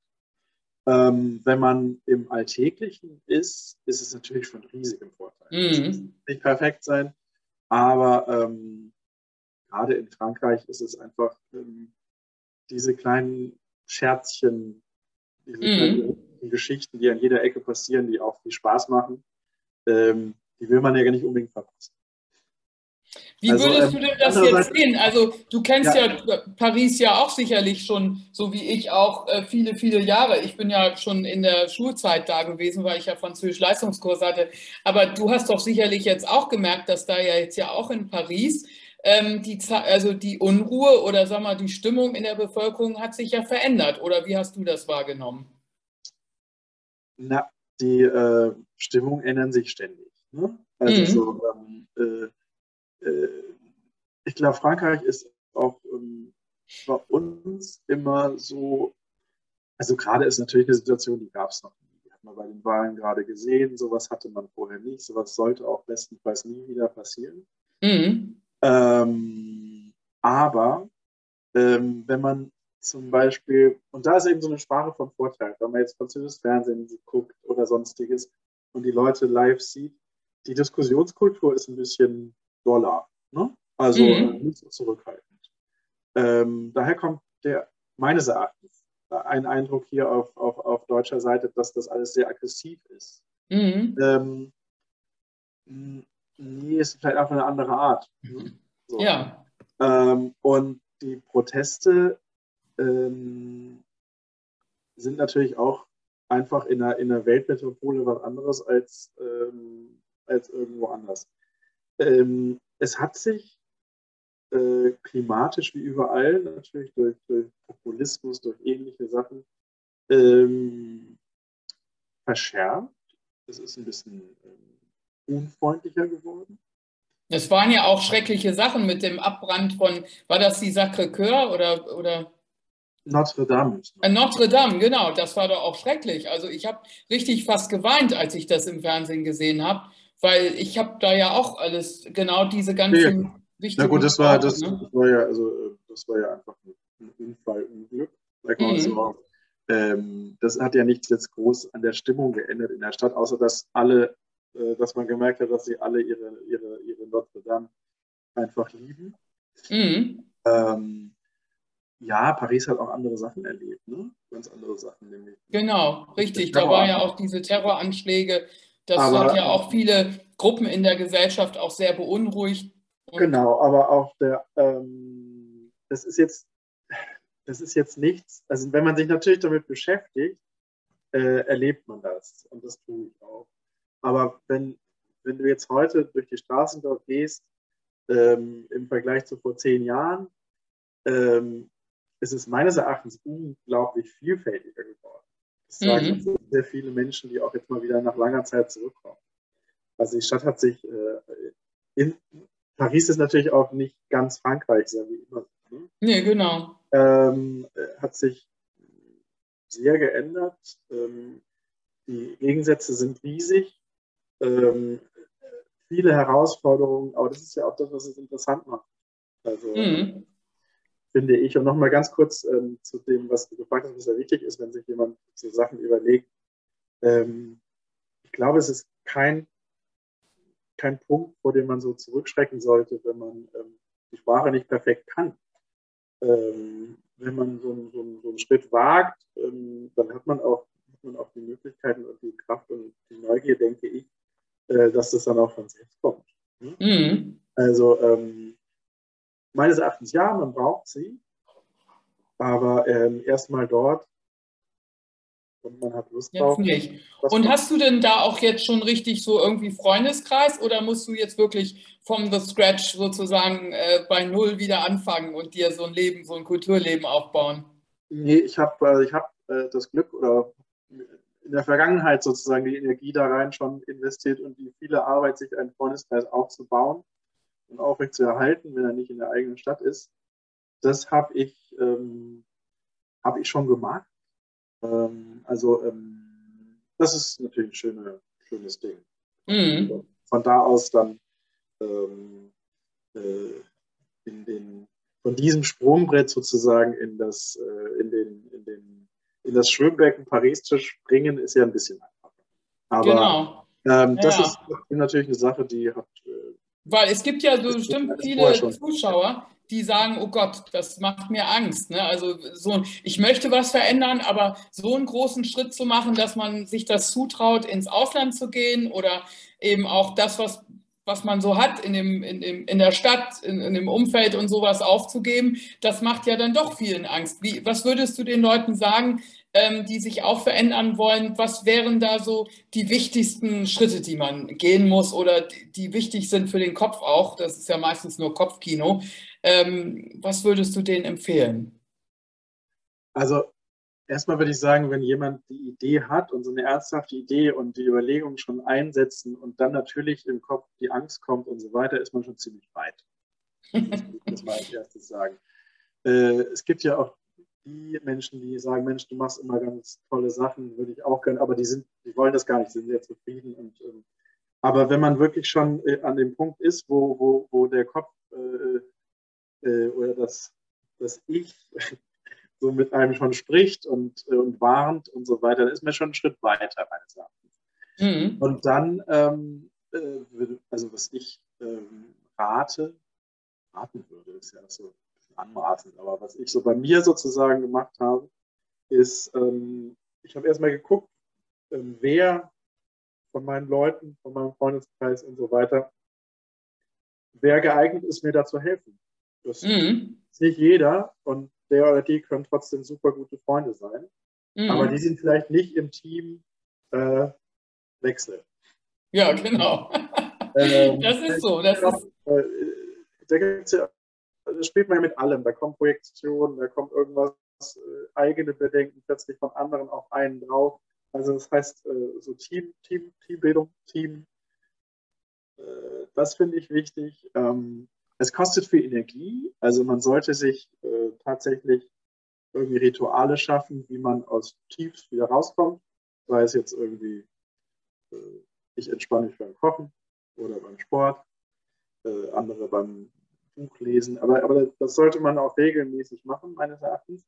Ähm, wenn man im Alltäglichen ist, ist es natürlich von riesigem Vorteil. Mhm. Es muss nicht perfekt sein, aber ähm, gerade in Frankreich ist es einfach ähm, diese kleinen Scherzchen, diese mhm. kleinen Geschichten, die an jeder Ecke passieren, die auch viel Spaß machen, ähm, die will man ja gar nicht unbedingt verpassen. Wie also, würdest ähm, du denn das jetzt sehen? Also du kennst ja. ja. Paris ja auch sicherlich schon, so wie ich auch, äh, viele, viele Jahre. Ich bin ja schon in der Schulzeit da gewesen, weil ich ja Französisch Leistungskurs hatte. Aber du hast doch sicherlich jetzt auch gemerkt, dass da ja jetzt ja auch in Paris ähm, die, also die Unruhe oder sag mal die Stimmung in der Bevölkerung hat sich ja verändert. Oder wie hast du das wahrgenommen? Na, die äh, Stimmung ändern sich ständig. Ne? Also mhm. so, ähm, äh, äh, ich glaube, Frankreich ist auch ähm, bei uns immer so, also gerade ist natürlich eine Situation, die gab es noch nie. Die hat man bei den Wahlen gerade gesehen, sowas hatte man vorher nicht, sowas sollte auch bestenfalls nie wieder passieren. Mhm. Ähm, aber ähm, wenn man zum Beispiel, und da ist eben so eine Sprache von Vorteil, wenn man jetzt französisches Fernsehen guckt oder sonstiges und die Leute live sieht, die Diskussionskultur ist ein bisschen doller, ne? also mhm. Äh, nicht so zurückhaltend. Ähm, daher kommt der, meines Erachtens, ein Eindruck hier auf, auf, auf deutscher Seite, dass das alles sehr aggressiv ist. Mhm. Ähm, nee, ist vielleicht einfach eine andere Art. Ne? So. Ja. Ähm, und die Proteste ähm, sind natürlich auch einfach in einer, in einer Weltmetropole was anderes als, ähm, als irgendwo anders. Ähm, es hat sich äh, klimatisch wie überall, natürlich durch, durch, Populismus, durch ähnliche Sachen, ähm, verschärft. Es ist ein bisschen ähm, unfreundlicher geworden. Es waren ja auch schreckliche Sachen mit dem Abbrand von, war das die Sacré-Cœur oder, oder? Notre Dame. Äh, Notre Dame, genau, das war doch auch schrecklich. Also ich habe richtig fast geweint, als ich das im Fernsehen gesehen habe, weil ich habe da ja auch alles, genau diese ganzen ja. wichtigen... Na gut, das war, das, ne? das, war ja, also, äh, das war ja einfach ein Unfall, ein Glück. Mhm. So. Ähm, das hat ja nichts jetzt groß an der Stimmung geändert in der Stadt, außer dass alle äh, dass man gemerkt hat, dass sie alle ihre, ihre, ihre Notre Dame einfach lieben. Mhm. Ähm, ja, Paris hat auch andere Sachen erlebt, ne? ganz andere Sachen. Nämlich genau, richtig. Da waren ja auch diese Terroranschläge. Das aber, hat ja auch viele Gruppen in der Gesellschaft auch sehr beunruhigt. genau, aber auch der, ähm, das ist jetzt, das ist jetzt nichts. Also wenn man sich natürlich damit beschäftigt, äh, erlebt man das und das tue ich auch. Aber wenn, wenn du jetzt heute durch die Straßen dort gehst, ähm, im Vergleich zu vor zehn Jahren, ähm, ist es meines Erachtens unglaublich vielfältiger geworden. Das sagen mhm. sehr viele Menschen, die auch jetzt mal wieder nach langer Zeit zurückkommen. Also die Stadt hat sich, äh, in, Paris ist natürlich auch nicht ganz Frankreich, so wie immer. Ne? Nee, genau. Ähm, hat sich sehr geändert. Ähm, die Gegensätze sind riesig ähm, viele Herausforderungen, aber das ist ja auch das, was es interessant macht. Also mhm. Finde ich. Und nochmal ganz kurz ähm, zu dem, was du gefragt hast, was ja wichtig ist, wenn sich jemand so Sachen überlegt. Ähm, ich glaube, es ist kein, kein Punkt, vor dem man so zurückschrecken sollte, wenn man ähm, die Sprache nicht perfekt kann. Ähm, wenn man so, so, so, einen Schritt wagt, ähm, dann hat man auch hat man auch die Möglichkeiten und die Kraft und die Neugier, denke ich, äh, dass das dann auch von selbst kommt. Mhm. Also ähm, meines Erachtens ja, man braucht sie, aber ähm, erstmal dort und man hat Lust drauf. Nicht. Und hast du denn da auch jetzt schon richtig so irgendwie Freundeskreis oder musst du jetzt wirklich vom The Scratch sozusagen äh, bei Null wieder anfangen und dir so ein Leben, so ein Kulturleben aufbauen? Nee, ich habe äh, ich hab, äh, das Glück oder in der Vergangenheit sozusagen die Energie da rein schon investiert und die viele Arbeit, sich einen Freundeskreis aufzubauen und aufrecht zu erhalten, wenn er nicht in der eigenen Stadt ist. Das habe ich, ähm, hab ich schon gemacht. Ähm, also ähm, das ist natürlich ein schöne, schönes Ding. Mhm. Von da aus dann ähm, äh, in den, von diesem Sprungbrett sozusagen in, das, äh, in, den, in den in das Schwimmbecken Paris zu springen, ist ja ein bisschen einfacher. Aber genau. ähm, das ja. ist natürlich eine Sache, die hat. Weil es gibt ja so bestimmt viele Zuschauer, die sagen, oh Gott, das macht mir Angst. Ne? Also so, ich möchte was verändern, aber so einen großen Schritt zu machen, dass man sich das zutraut, ins Ausland zu gehen oder eben auch das, was was man so hat in, dem, in, dem, in der Stadt, in, in dem Umfeld und sowas aufzugeben, das macht ja dann doch vielen Angst. Wie, was würdest du den Leuten sagen, ähm, die sich auch verändern wollen? Was wären da so die wichtigsten Schritte, die man gehen muss oder die, die wichtig sind für den Kopf auch? Das ist ja meistens nur Kopfkino. Ähm, was würdest du denen empfehlen? Also erstmal würde ich sagen, wenn jemand die Idee hat und so eine ernsthafte Idee und die Überlegungen schon einsetzen und dann natürlich im Kopf die Angst kommt und so weiter, ist man schon ziemlich weit. Das muss man als erstes sagen. Äh, es gibt ja auch die Menschen, die sagen, Mensch, du machst immer ganz tolle Sachen, würde ich auch gerne, aber die sind, die wollen das gar nicht, sind sehr zufrieden. Und, ähm, aber wenn man wirklich schon äh, an dem Punkt ist, wo, wo, wo der Kopf äh, äh, oder das, das Ich <laughs> so mit einem schon spricht und, äh, und warnt und so weiter, dann ist man schon einen Schritt weiter, meines Erachtens. Mhm. Und dann, ähm, äh, also was ich ähm, rate, raten würde, ist ja so anmaßend, aber was ich so bei mir sozusagen gemacht habe, ist, ähm, ich habe erstmal geguckt, ähm, wer von meinen Leuten, von meinem Freundeskreis und so weiter, wer geeignet ist, mir da zu helfen. Das mhm. ist nicht jeder und der oder die können trotzdem super gute Freunde sein. Mhm. Aber die sind vielleicht nicht im Team äh, Wechsel. Ja, genau. Ähm, <laughs> das ist so. Das, ist... Äh, da gibt's ja, das spielt man ja mit allem. Da kommt Projektion, da kommt irgendwas, äh, eigene Bedenken plötzlich von anderen auf einen drauf. Also das heißt, äh, so Team, Team, Teambildung, Team, äh, das finde ich wichtig. Ähm, es kostet viel Energie, also man sollte sich äh, tatsächlich irgendwie Rituale schaffen, wie man aus Tiefs wieder rauskommt. Sei es jetzt irgendwie, äh, ich entspanne mich beim Kochen oder beim Sport, äh, andere beim Buchlesen. Aber, aber das sollte man auch regelmäßig machen, meines Erachtens.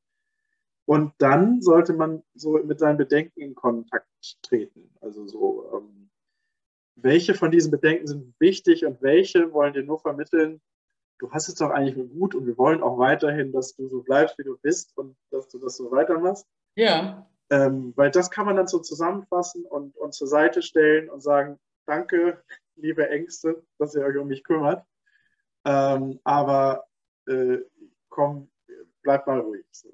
Und dann sollte man so mit seinen Bedenken in Kontakt treten. Also so, ähm, welche von diesen Bedenken sind wichtig und welche wollen dir nur vermitteln, du hast es doch eigentlich nur gut und wir wollen auch weiterhin, dass du so bleibst, wie du bist und dass du das so weitermachst. Ja. Ähm, weil das kann man dann so zusammenfassen und, und zur Seite stellen und sagen, danke, liebe Ängste, dass ihr euch um mich kümmert. Ähm, aber äh, komm, bleib mal ruhig. So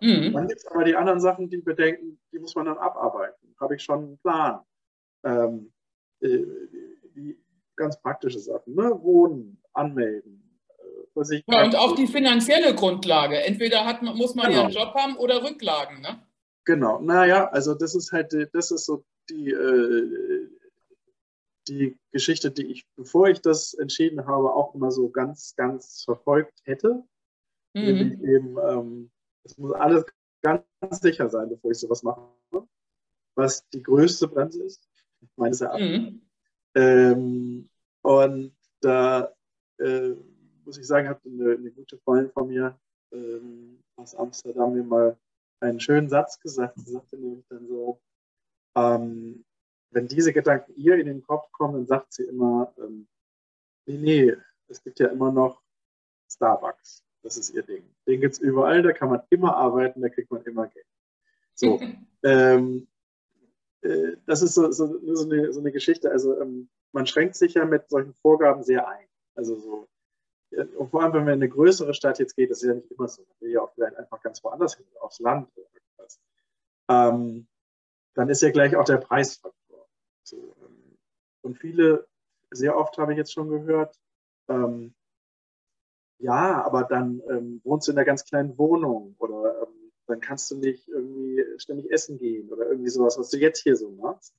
mhm. Dann gibt es aber die anderen Sachen, die bedenken, die muss man dann abarbeiten. Habe ich schon einen Plan. Ähm, äh, die, ganz praktische Sachen, ne? Wohnen, anmelden, ja, und auch die finanzielle Grundlage. Entweder hat, muss man genau. ja einen Job haben oder Rücklagen. Ne? Genau, naja, also das ist halt, das ist so die, äh, die Geschichte, die ich, bevor ich das entschieden habe, auch immer so ganz, ganz verfolgt hätte. Mhm. Eben, ähm, es muss alles ganz sicher sein, bevor ich sowas mache. Was die größte Bremse ist, meines Erachtens. Mhm. Ähm, und da äh, muss ich sagen, hat eine, eine gute Freundin von mir ähm, aus Amsterdam mir mal einen schönen Satz gesagt. Sie sagte nämlich dann so, ähm, wenn diese Gedanken ihr in den Kopf kommen, dann sagt sie immer, ähm, nee, nee, es gibt ja immer noch Starbucks. Das ist ihr Ding. Den gibt es überall, da kann man immer arbeiten, da kriegt man immer Geld. So, <laughs> ähm, äh, das ist so, so, so, eine, so eine Geschichte. Also ähm, man schränkt sich ja mit solchen Vorgaben sehr ein. Also so, und vor allem, wenn man in eine größere Stadt jetzt geht, das ist ja nicht immer so, man will ja auch vielleicht einfach ganz woanders hin, aufs Land oder irgendwas, ähm, dann ist ja gleich auch der Preisfaktor. So, ähm, und viele, sehr oft habe ich jetzt schon gehört, ähm, ja, aber dann ähm, wohnst du in einer ganz kleinen Wohnung oder ähm, dann kannst du nicht irgendwie ständig essen gehen oder irgendwie sowas, was du jetzt hier so machst.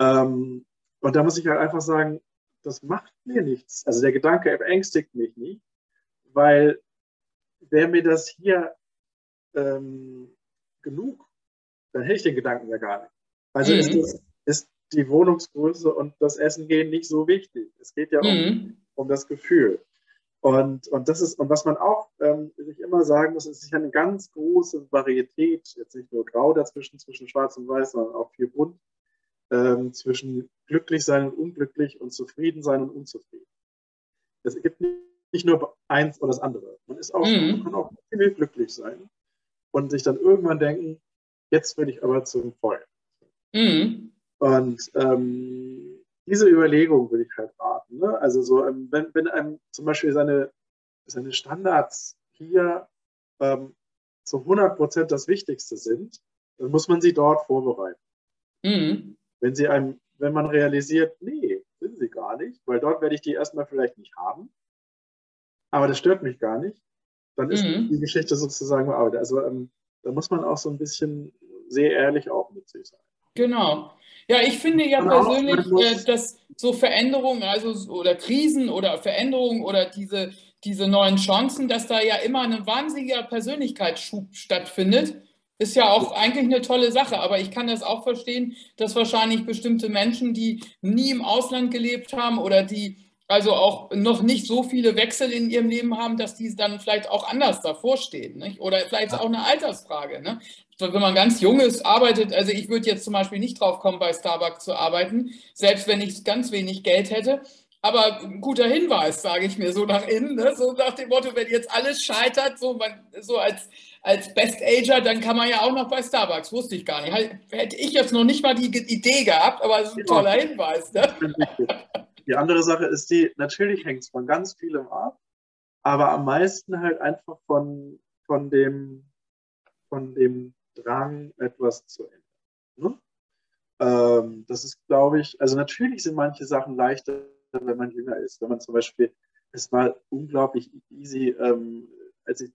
Ähm, und da muss ich halt einfach sagen, das macht mir nichts. Also der Gedanke ängstigt mich nicht, weil wäre mir das hier ähm, genug, dann hätte ich den Gedanken ja gar nicht. Also mhm. ist, das, die Wohnungsgröße und das Essen gehen nicht so wichtig. Es geht ja mhm. um, um das Gefühl. Und, und das ist, und was man auch ähm, sich immer sagen muss, ist sich eine ganz große Varietät, jetzt nicht nur grau dazwischen, zwischen schwarz und weiß, sondern auch viel bunt ähm, zwischen glücklich sein und unglücklich und zufrieden sein und unzufrieden. Es gibt nicht nur eins oder das andere. Man, ist auch, mhm. man kann auch ziemlich glücklich sein und sich dann irgendwann denken, jetzt will ich aber zum Feuer. Mhm. Und ähm, diese Überlegung will ich halt raten. Ne? Also so, ähm, wenn, wenn einem zum Beispiel seine, seine Standards hier ähm, zu 100 Prozent das Wichtigste sind, dann muss man sie dort vorbereiten. Mhm. Wenn sie einem, wenn man realisiert, nee, sind sie gar nicht, weil dort werde ich die erstmal vielleicht nicht haben, aber das stört mich gar nicht, dann ist mhm. die Geschichte sozusagen bearbeitet. Also ähm, da muss man auch so ein bisschen sehr ehrlich auch mit sich sein. Genau. Ja, ich finde ja persönlich, äh, dass so Veränderungen, also oder Krisen oder Veränderungen oder diese, diese neuen Chancen, dass da ja immer ein wahnsinniger Persönlichkeitsschub stattfindet, ist ja auch eigentlich eine tolle Sache. Aber ich kann das auch verstehen, dass wahrscheinlich bestimmte Menschen, die nie im Ausland gelebt haben oder die also auch noch nicht so viele Wechsel in ihrem Leben haben, dass die dann vielleicht auch anders davor stehen. Nicht? Oder vielleicht auch eine Altersfrage. Ne? Wenn man ganz jung ist, arbeitet, also ich würde jetzt zum Beispiel nicht drauf kommen, bei Starbucks zu arbeiten, selbst wenn ich ganz wenig Geld hätte. Aber ein guter Hinweis, sage ich mir so nach innen, ne? so nach dem Motto, wenn jetzt alles scheitert, so, man, so als, als Best Ager, dann kann man ja auch noch bei Starbucks, wusste ich gar nicht. Hätte ich jetzt noch nicht mal die Idee gehabt, aber es ist ein toller Hinweis. Ne? Die andere Sache ist die, natürlich hängt es von ganz vielem ab, aber am meisten halt einfach von, von, dem, von dem Drang, etwas zu ändern. Ne? Ähm, das ist, glaube ich, also natürlich sind manche Sachen leichter, wenn man jünger ist. Wenn man zum Beispiel, es war unglaublich easy, ähm, als ich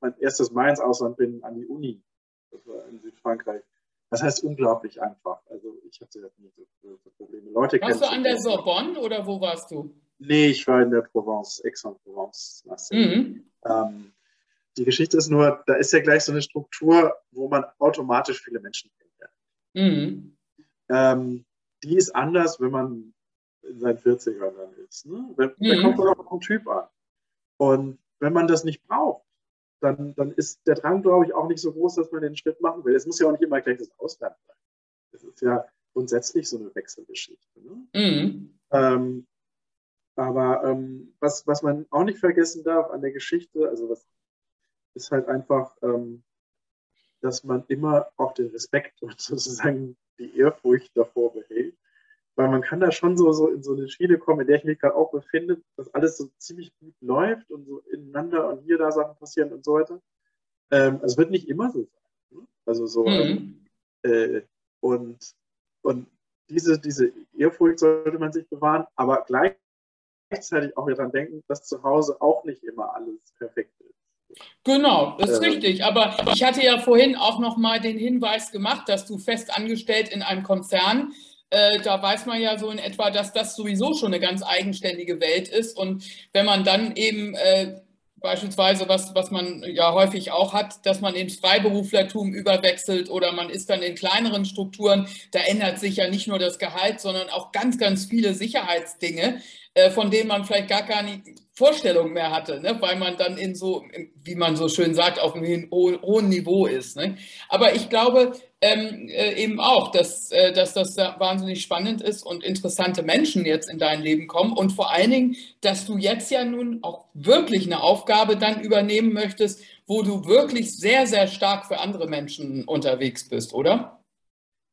mein erstes Mal ins Ausland bin, an die Uni, das war in Südfrankreich, das heißt unglaublich einfach. Also ich hatte ja nie so, so Probleme. Leute warst du an der Sorbonne oder wo warst du? Nee, ich war in der Provence, Aix-en-Provence. Mhm. Ähm, die Geschichte ist nur, da ist ja gleich so eine Struktur, wo man automatisch viele Menschen kennenlernt. Mhm. Ähm, die ist anders, wenn man in seinen 40ern dann ist. Ne? Da, mhm. kommt man auch auf den Typ an. Und wenn man das nicht braucht, dann, dann ist der Drang, glaube ich, auch nicht so groß, dass man den Schritt machen will. Es muss ja auch nicht immer gleich das Ausland sein. Das ist ja grundsätzlich so eine Wechselgeschichte. Ne? Mhm. Ähm, aber ähm, was, was man auch nicht vergessen darf an der Geschichte, also was ist halt einfach, ähm, dass man immer auch den Respekt <laughs> und sozusagen die Ehrfurcht davor behält. Weil man kann da schon so, so in so eine Schiene kommen, in der ich mich gerade auch befinde, dass alles so ziemlich gut läuft und so ineinander und hier da Sachen passieren und so weiter. Ähm, es wird nicht immer so sein. Ne? Also so mhm. äh, und, und diese, diese Ehrfurcht sollte man sich bewahren, aber gleichzeitig auch daran denken, dass zu Hause auch nicht immer alles perfekt ist. Genau, das ist äh, richtig. Aber ich hatte ja vorhin auch noch mal den Hinweis gemacht, dass du fest angestellt in einem Konzern äh, da weiß man ja so in etwa, dass das sowieso schon eine ganz eigenständige Welt ist. Und wenn man dann eben äh, beispielsweise, was, was man ja häufig auch hat, dass man ins Freiberuflertum überwechselt oder man ist dann in kleineren Strukturen, da ändert sich ja nicht nur das Gehalt, sondern auch ganz, ganz viele Sicherheitsdinge, von denen man vielleicht gar keine Vorstellung mehr hatte, ne? weil man dann in so, wie man so schön sagt, auf einem hohen Niveau ist. Ne? Aber ich glaube, ähm, äh, eben auch, dass, äh, dass das wahnsinnig spannend ist und interessante Menschen jetzt in dein Leben kommen und vor allen Dingen, dass du jetzt ja nun auch wirklich eine Aufgabe dann übernehmen möchtest, wo du wirklich sehr, sehr stark für andere Menschen unterwegs bist, oder?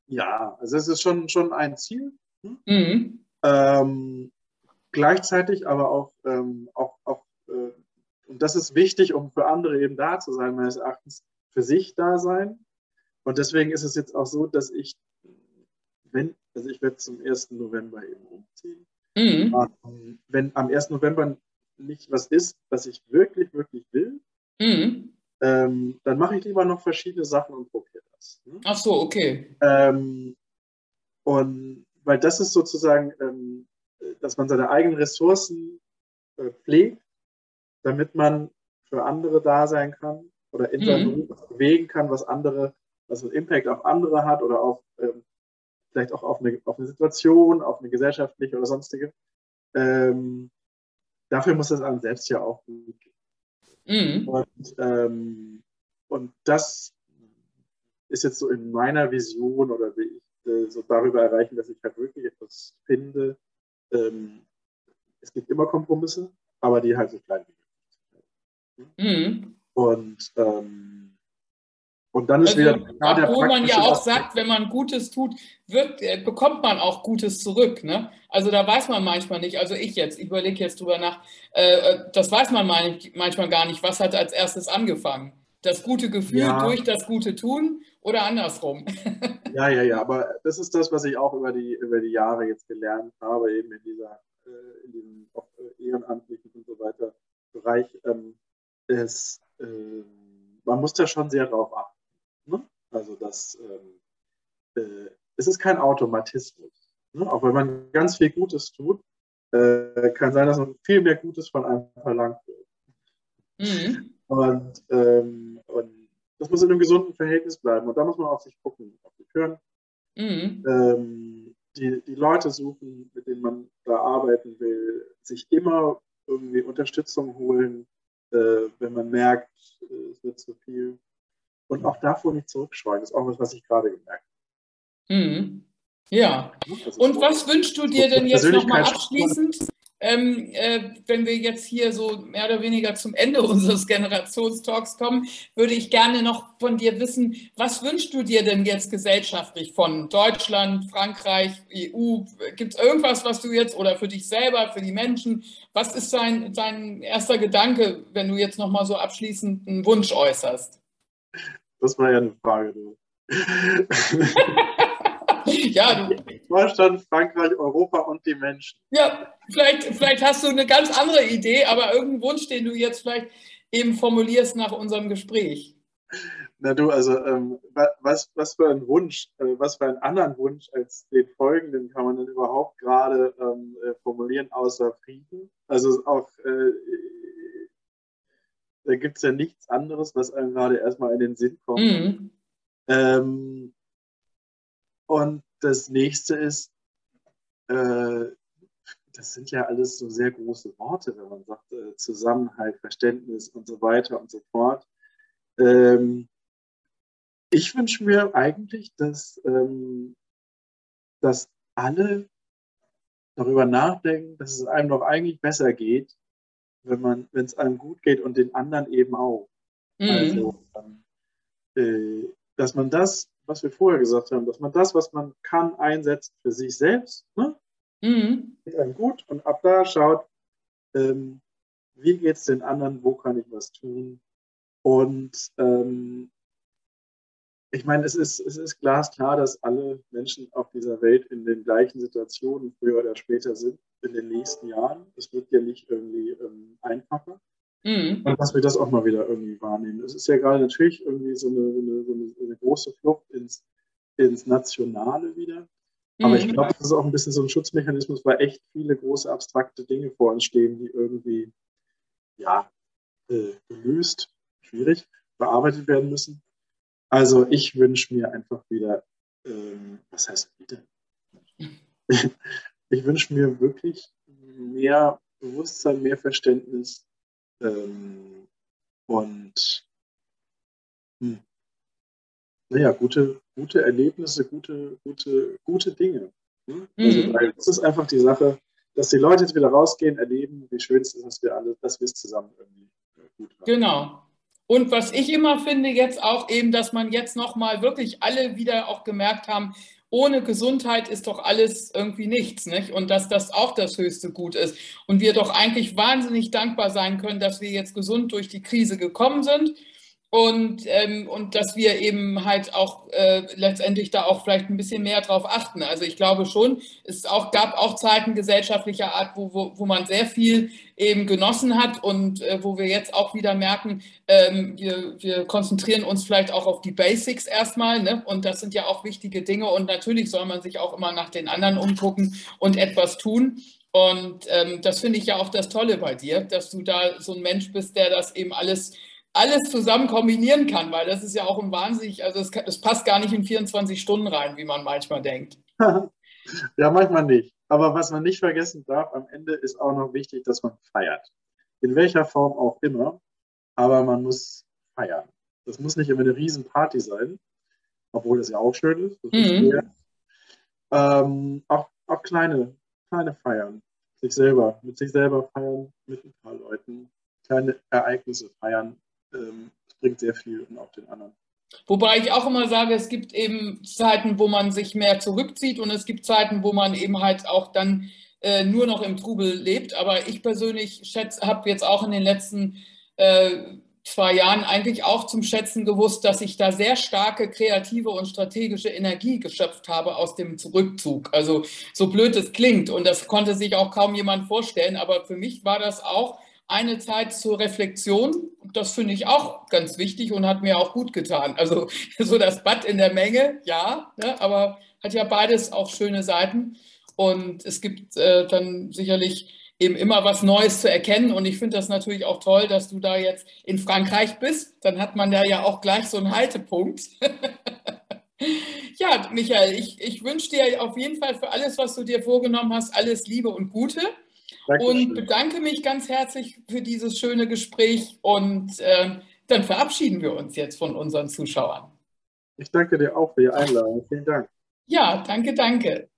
Ja, also es ist schon, schon ein Ziel. Hm? Mhm. Ähm, gleichzeitig aber auch, ähm, auch, auch äh, und das ist wichtig, um für andere eben da zu sein, meines Erachtens, für sich da sein und deswegen ist es jetzt auch so, dass ich, wenn, also ich werde zum 1. November eben umziehen. Mhm. Ähm, wenn am 1. November nicht was ist, was ich wirklich, wirklich will, mhm. ähm, dann mache ich lieber noch verschiedene Sachen und probiere das. Ne? Ach so, okay. Ähm, und weil das ist sozusagen, ähm, dass man seine eigenen Ressourcen äh, pflegt, damit man für andere da sein kann oder in seinem mhm. Beruf bewegen kann, was andere was einen Impact auf andere hat oder auf ähm, vielleicht auch auf eine, auf eine Situation, auf eine gesellschaftliche oder sonstige. Ähm, dafür muss es einem selbst ja auch gut gehen. Mhm. Und, ähm, und das ist jetzt so in meiner Vision oder wie ich äh, so darüber erreichen, dass ich halt wirklich etwas finde. Ähm, es gibt immer Kompromisse, aber die halt so klein wie möglich. Mhm. Und ähm, Und dann ist also, wieder ja, wo man ja auch sagt, wenn man Gutes tut, wird, äh, bekommt man auch Gutes zurück. Ne? Also da weiß man manchmal nicht, also ich jetzt, ich überlege jetzt drüber nach, äh, äh das weiß man manchmal gar nicht, was hat als erstes angefangen. Das gute Gefühl ja. durch das gute Tun oder andersrum. <laughs> Ja, ja, ja, aber das ist das, was ich auch über die, über die Jahre jetzt gelernt habe, eben in dieser, äh, in diesem ehrenamtlichen und so weiter Bereich. Ähm, ist, äh, man muss da schon sehr drauf achten. Ne? Also das, ähm, äh, es ist kein Automatismus. Ne? Auch wenn man ganz viel Gutes tut, äh, kann sein, dass man viel mehr Gutes von einem verlangt wird. Mhm. Und, ähm, und, das muss in einem gesunden Verhältnis bleiben. Und da muss man auf sich gucken, auf sich hören. Mhm. Ähm, die, die Leute suchen, mit denen man da arbeiten will, sich immer irgendwie Unterstützung holen, äh, wenn man merkt, äh, es wird zu viel. Und auch davor nicht zurückscheuen, das ist auch was, was ich gerade gemerkt habe. Mhm. Ja. Und was wünschst du dir denn jetzt nochmal abschließend? Ähm, äh, wenn wir jetzt hier so mehr oder weniger zum Ende <laughs> unseres Generationstalks kommen, würde ich gerne noch von dir wissen, was wünschst du dir denn jetzt gesellschaftlich von Deutschland, Frankreich, EU? Gibt es irgendwas, was du jetzt oder für dich selber, für die Menschen, was ist dein, dein erster Gedanke, wenn du jetzt nochmal so abschließend einen Wunsch äußerst? Das war ja eine Frage. <laughs> <laughs> Ja, du. Deutschland, Frankreich, Europa und die Menschen. Ja, vielleicht, vielleicht hast du eine ganz andere Idee, aber irgendeinen Wunsch, den du jetzt vielleicht eben formulierst nach unserem Gespräch. Na du, also ähm, was, was für ein Wunsch, äh, was für einen anderen Wunsch als den folgenden kann man denn überhaupt gerade ähm, äh, formulieren, außer Frieden? Also auch, äh, da gibt es ja nichts anderes, was einem gerade erstmal in den Sinn kommt. Mhm. Ähm, und das nächste ist, äh, das sind ja alles so sehr große Worte, wenn man sagt äh, Zusammenhalt, Verständnis und so weiter und so fort. Ähm, ich wünsche mir eigentlich, dass, ähm, dass alle darüber nachdenken, dass es einem doch eigentlich besser geht, wenn man, wenn es einem gut geht und den anderen eben auch. Mhm. Also, ähm, äh, dass man das was wir vorher gesagt haben, dass man das, was man kann, einsetzt für sich selbst. Ne? Mhm. Geht einem gut und ab da schaut, ähm, wie geht es den anderen, wo kann ich was tun. Und ähm, ich meine, es ist, es ist glasklar, dass alle Menschen auf dieser Welt in den gleichen Situationen früher oder später sind in den nächsten Jahren. Es wird ja nicht irgendwie ähm, einfacher. Mhm. Und dass wir das auch mal wieder irgendwie wahrnehmen. Es ist ja gerade natürlich irgendwie so eine, eine, so eine, eine große Flucht ins, ins Nationale wieder. Aber mhm. ich glaube, das ist auch ein bisschen so ein Schutzmechanismus, weil echt viele große abstrakte Dinge vor uns stehen, die irgendwie, ja, äh, gelöst, schwierig, bearbeitet werden müssen. Also ich wünsche mir einfach wieder, ähm, was heißt wieder? <laughs> ich wünsche mir wirklich mehr Bewusstsein, mehr Verständnis ähm, und hm, naja, gute, gute Erlebnisse, gute, gute, gute Dinge. Hm? Also, mhm. weil das ist einfach die Sache, dass die Leute jetzt wieder rausgehen, erleben, wie schön es ist, dass wir alle, dass wir es zusammen irgendwie äh, gut haben. Genau. Und was ich immer finde jetzt auch eben, dass man jetzt nochmal wirklich alle wieder auch gemerkt haben, ohne Gesundheit ist doch alles irgendwie nichts, nicht? Und dass das auch das höchste Gut ist. Und wir doch eigentlich wahnsinnig dankbar sein können, dass wir jetzt gesund durch die Krise gekommen sind und, ähm, und dass wir eben halt auch äh, letztendlich da auch vielleicht ein bisschen mehr drauf achten. Also ich glaube schon, es auch, gab auch Zeiten gesellschaftlicher Art, wo, wo, wo man sehr viel eben genossen hat und äh, wo wir jetzt auch wieder merken, ähm, wir, wir konzentrieren uns vielleicht auch auf die Basics erstmal. Ne? Und das sind ja auch wichtige Dinge. Und natürlich soll man sich auch immer nach den anderen umgucken und etwas tun. Und ähm, das finde ich ja auch das Tolle bei dir, dass du da so ein Mensch bist, der das eben alles alles zusammen kombinieren kann, weil das ist ja auch ein wahnsinnig, also es, es passt gar nicht in 24 Stunden rein, wie man manchmal denkt. <laughs> ja, manchmal nicht. Aber was man nicht vergessen darf, am Ende ist auch noch wichtig, dass man feiert. In welcher Form auch immer, aber man muss feiern. Das muss nicht immer eine Riesenparty sein, obwohl das ja auch schön ist. Mhm. ähm, auch, auch kleine, kleine Feiern. Sich selber, mit sich selber feiern, mit ein paar Leuten, kleine Ereignisse feiern, ähm, bringt sehr viel und auch den anderen. Wobei ich auch immer sage, es gibt eben Zeiten, wo man sich mehr zurückzieht und es gibt Zeiten, wo man eben halt auch dann äh, nur noch im Trubel lebt. Aber ich persönlich habe jetzt auch in den letzten äh, zwei Jahren eigentlich auch zum Schätzen gewusst, dass ich da sehr starke kreative und strategische Energie geschöpft habe aus dem Zurückzug. Also so blöd es klingt und das konnte sich auch kaum jemand vorstellen, aber für mich war das auch eine Zeit zur Reflexion. Das finde ich auch ganz wichtig und hat mir auch gut getan. Also <laughs> so das Bad in der Menge, ja, ne, aber hat ja beides auch schöne Seiten. Und es gibt äh, dann sicherlich eben immer was Neues zu erkennen. Und ich finde das natürlich auch toll, dass du da jetzt in Frankreich bist. Dann hat man da ja auch gleich so einen Haltepunkt. <laughs> ja, Michael, ich, ich wünsche dir auf jeden Fall für alles, was du dir vorgenommen hast, alles Liebe und Gute. Dankeschön. Und bedanke mich ganz herzlich für dieses schöne Gespräch. Und äh, dann verabschieden wir uns jetzt von unseren Zuschauern. Ich danke dir auch für die Einladung. Vielen Dank. Ja, danke, danke.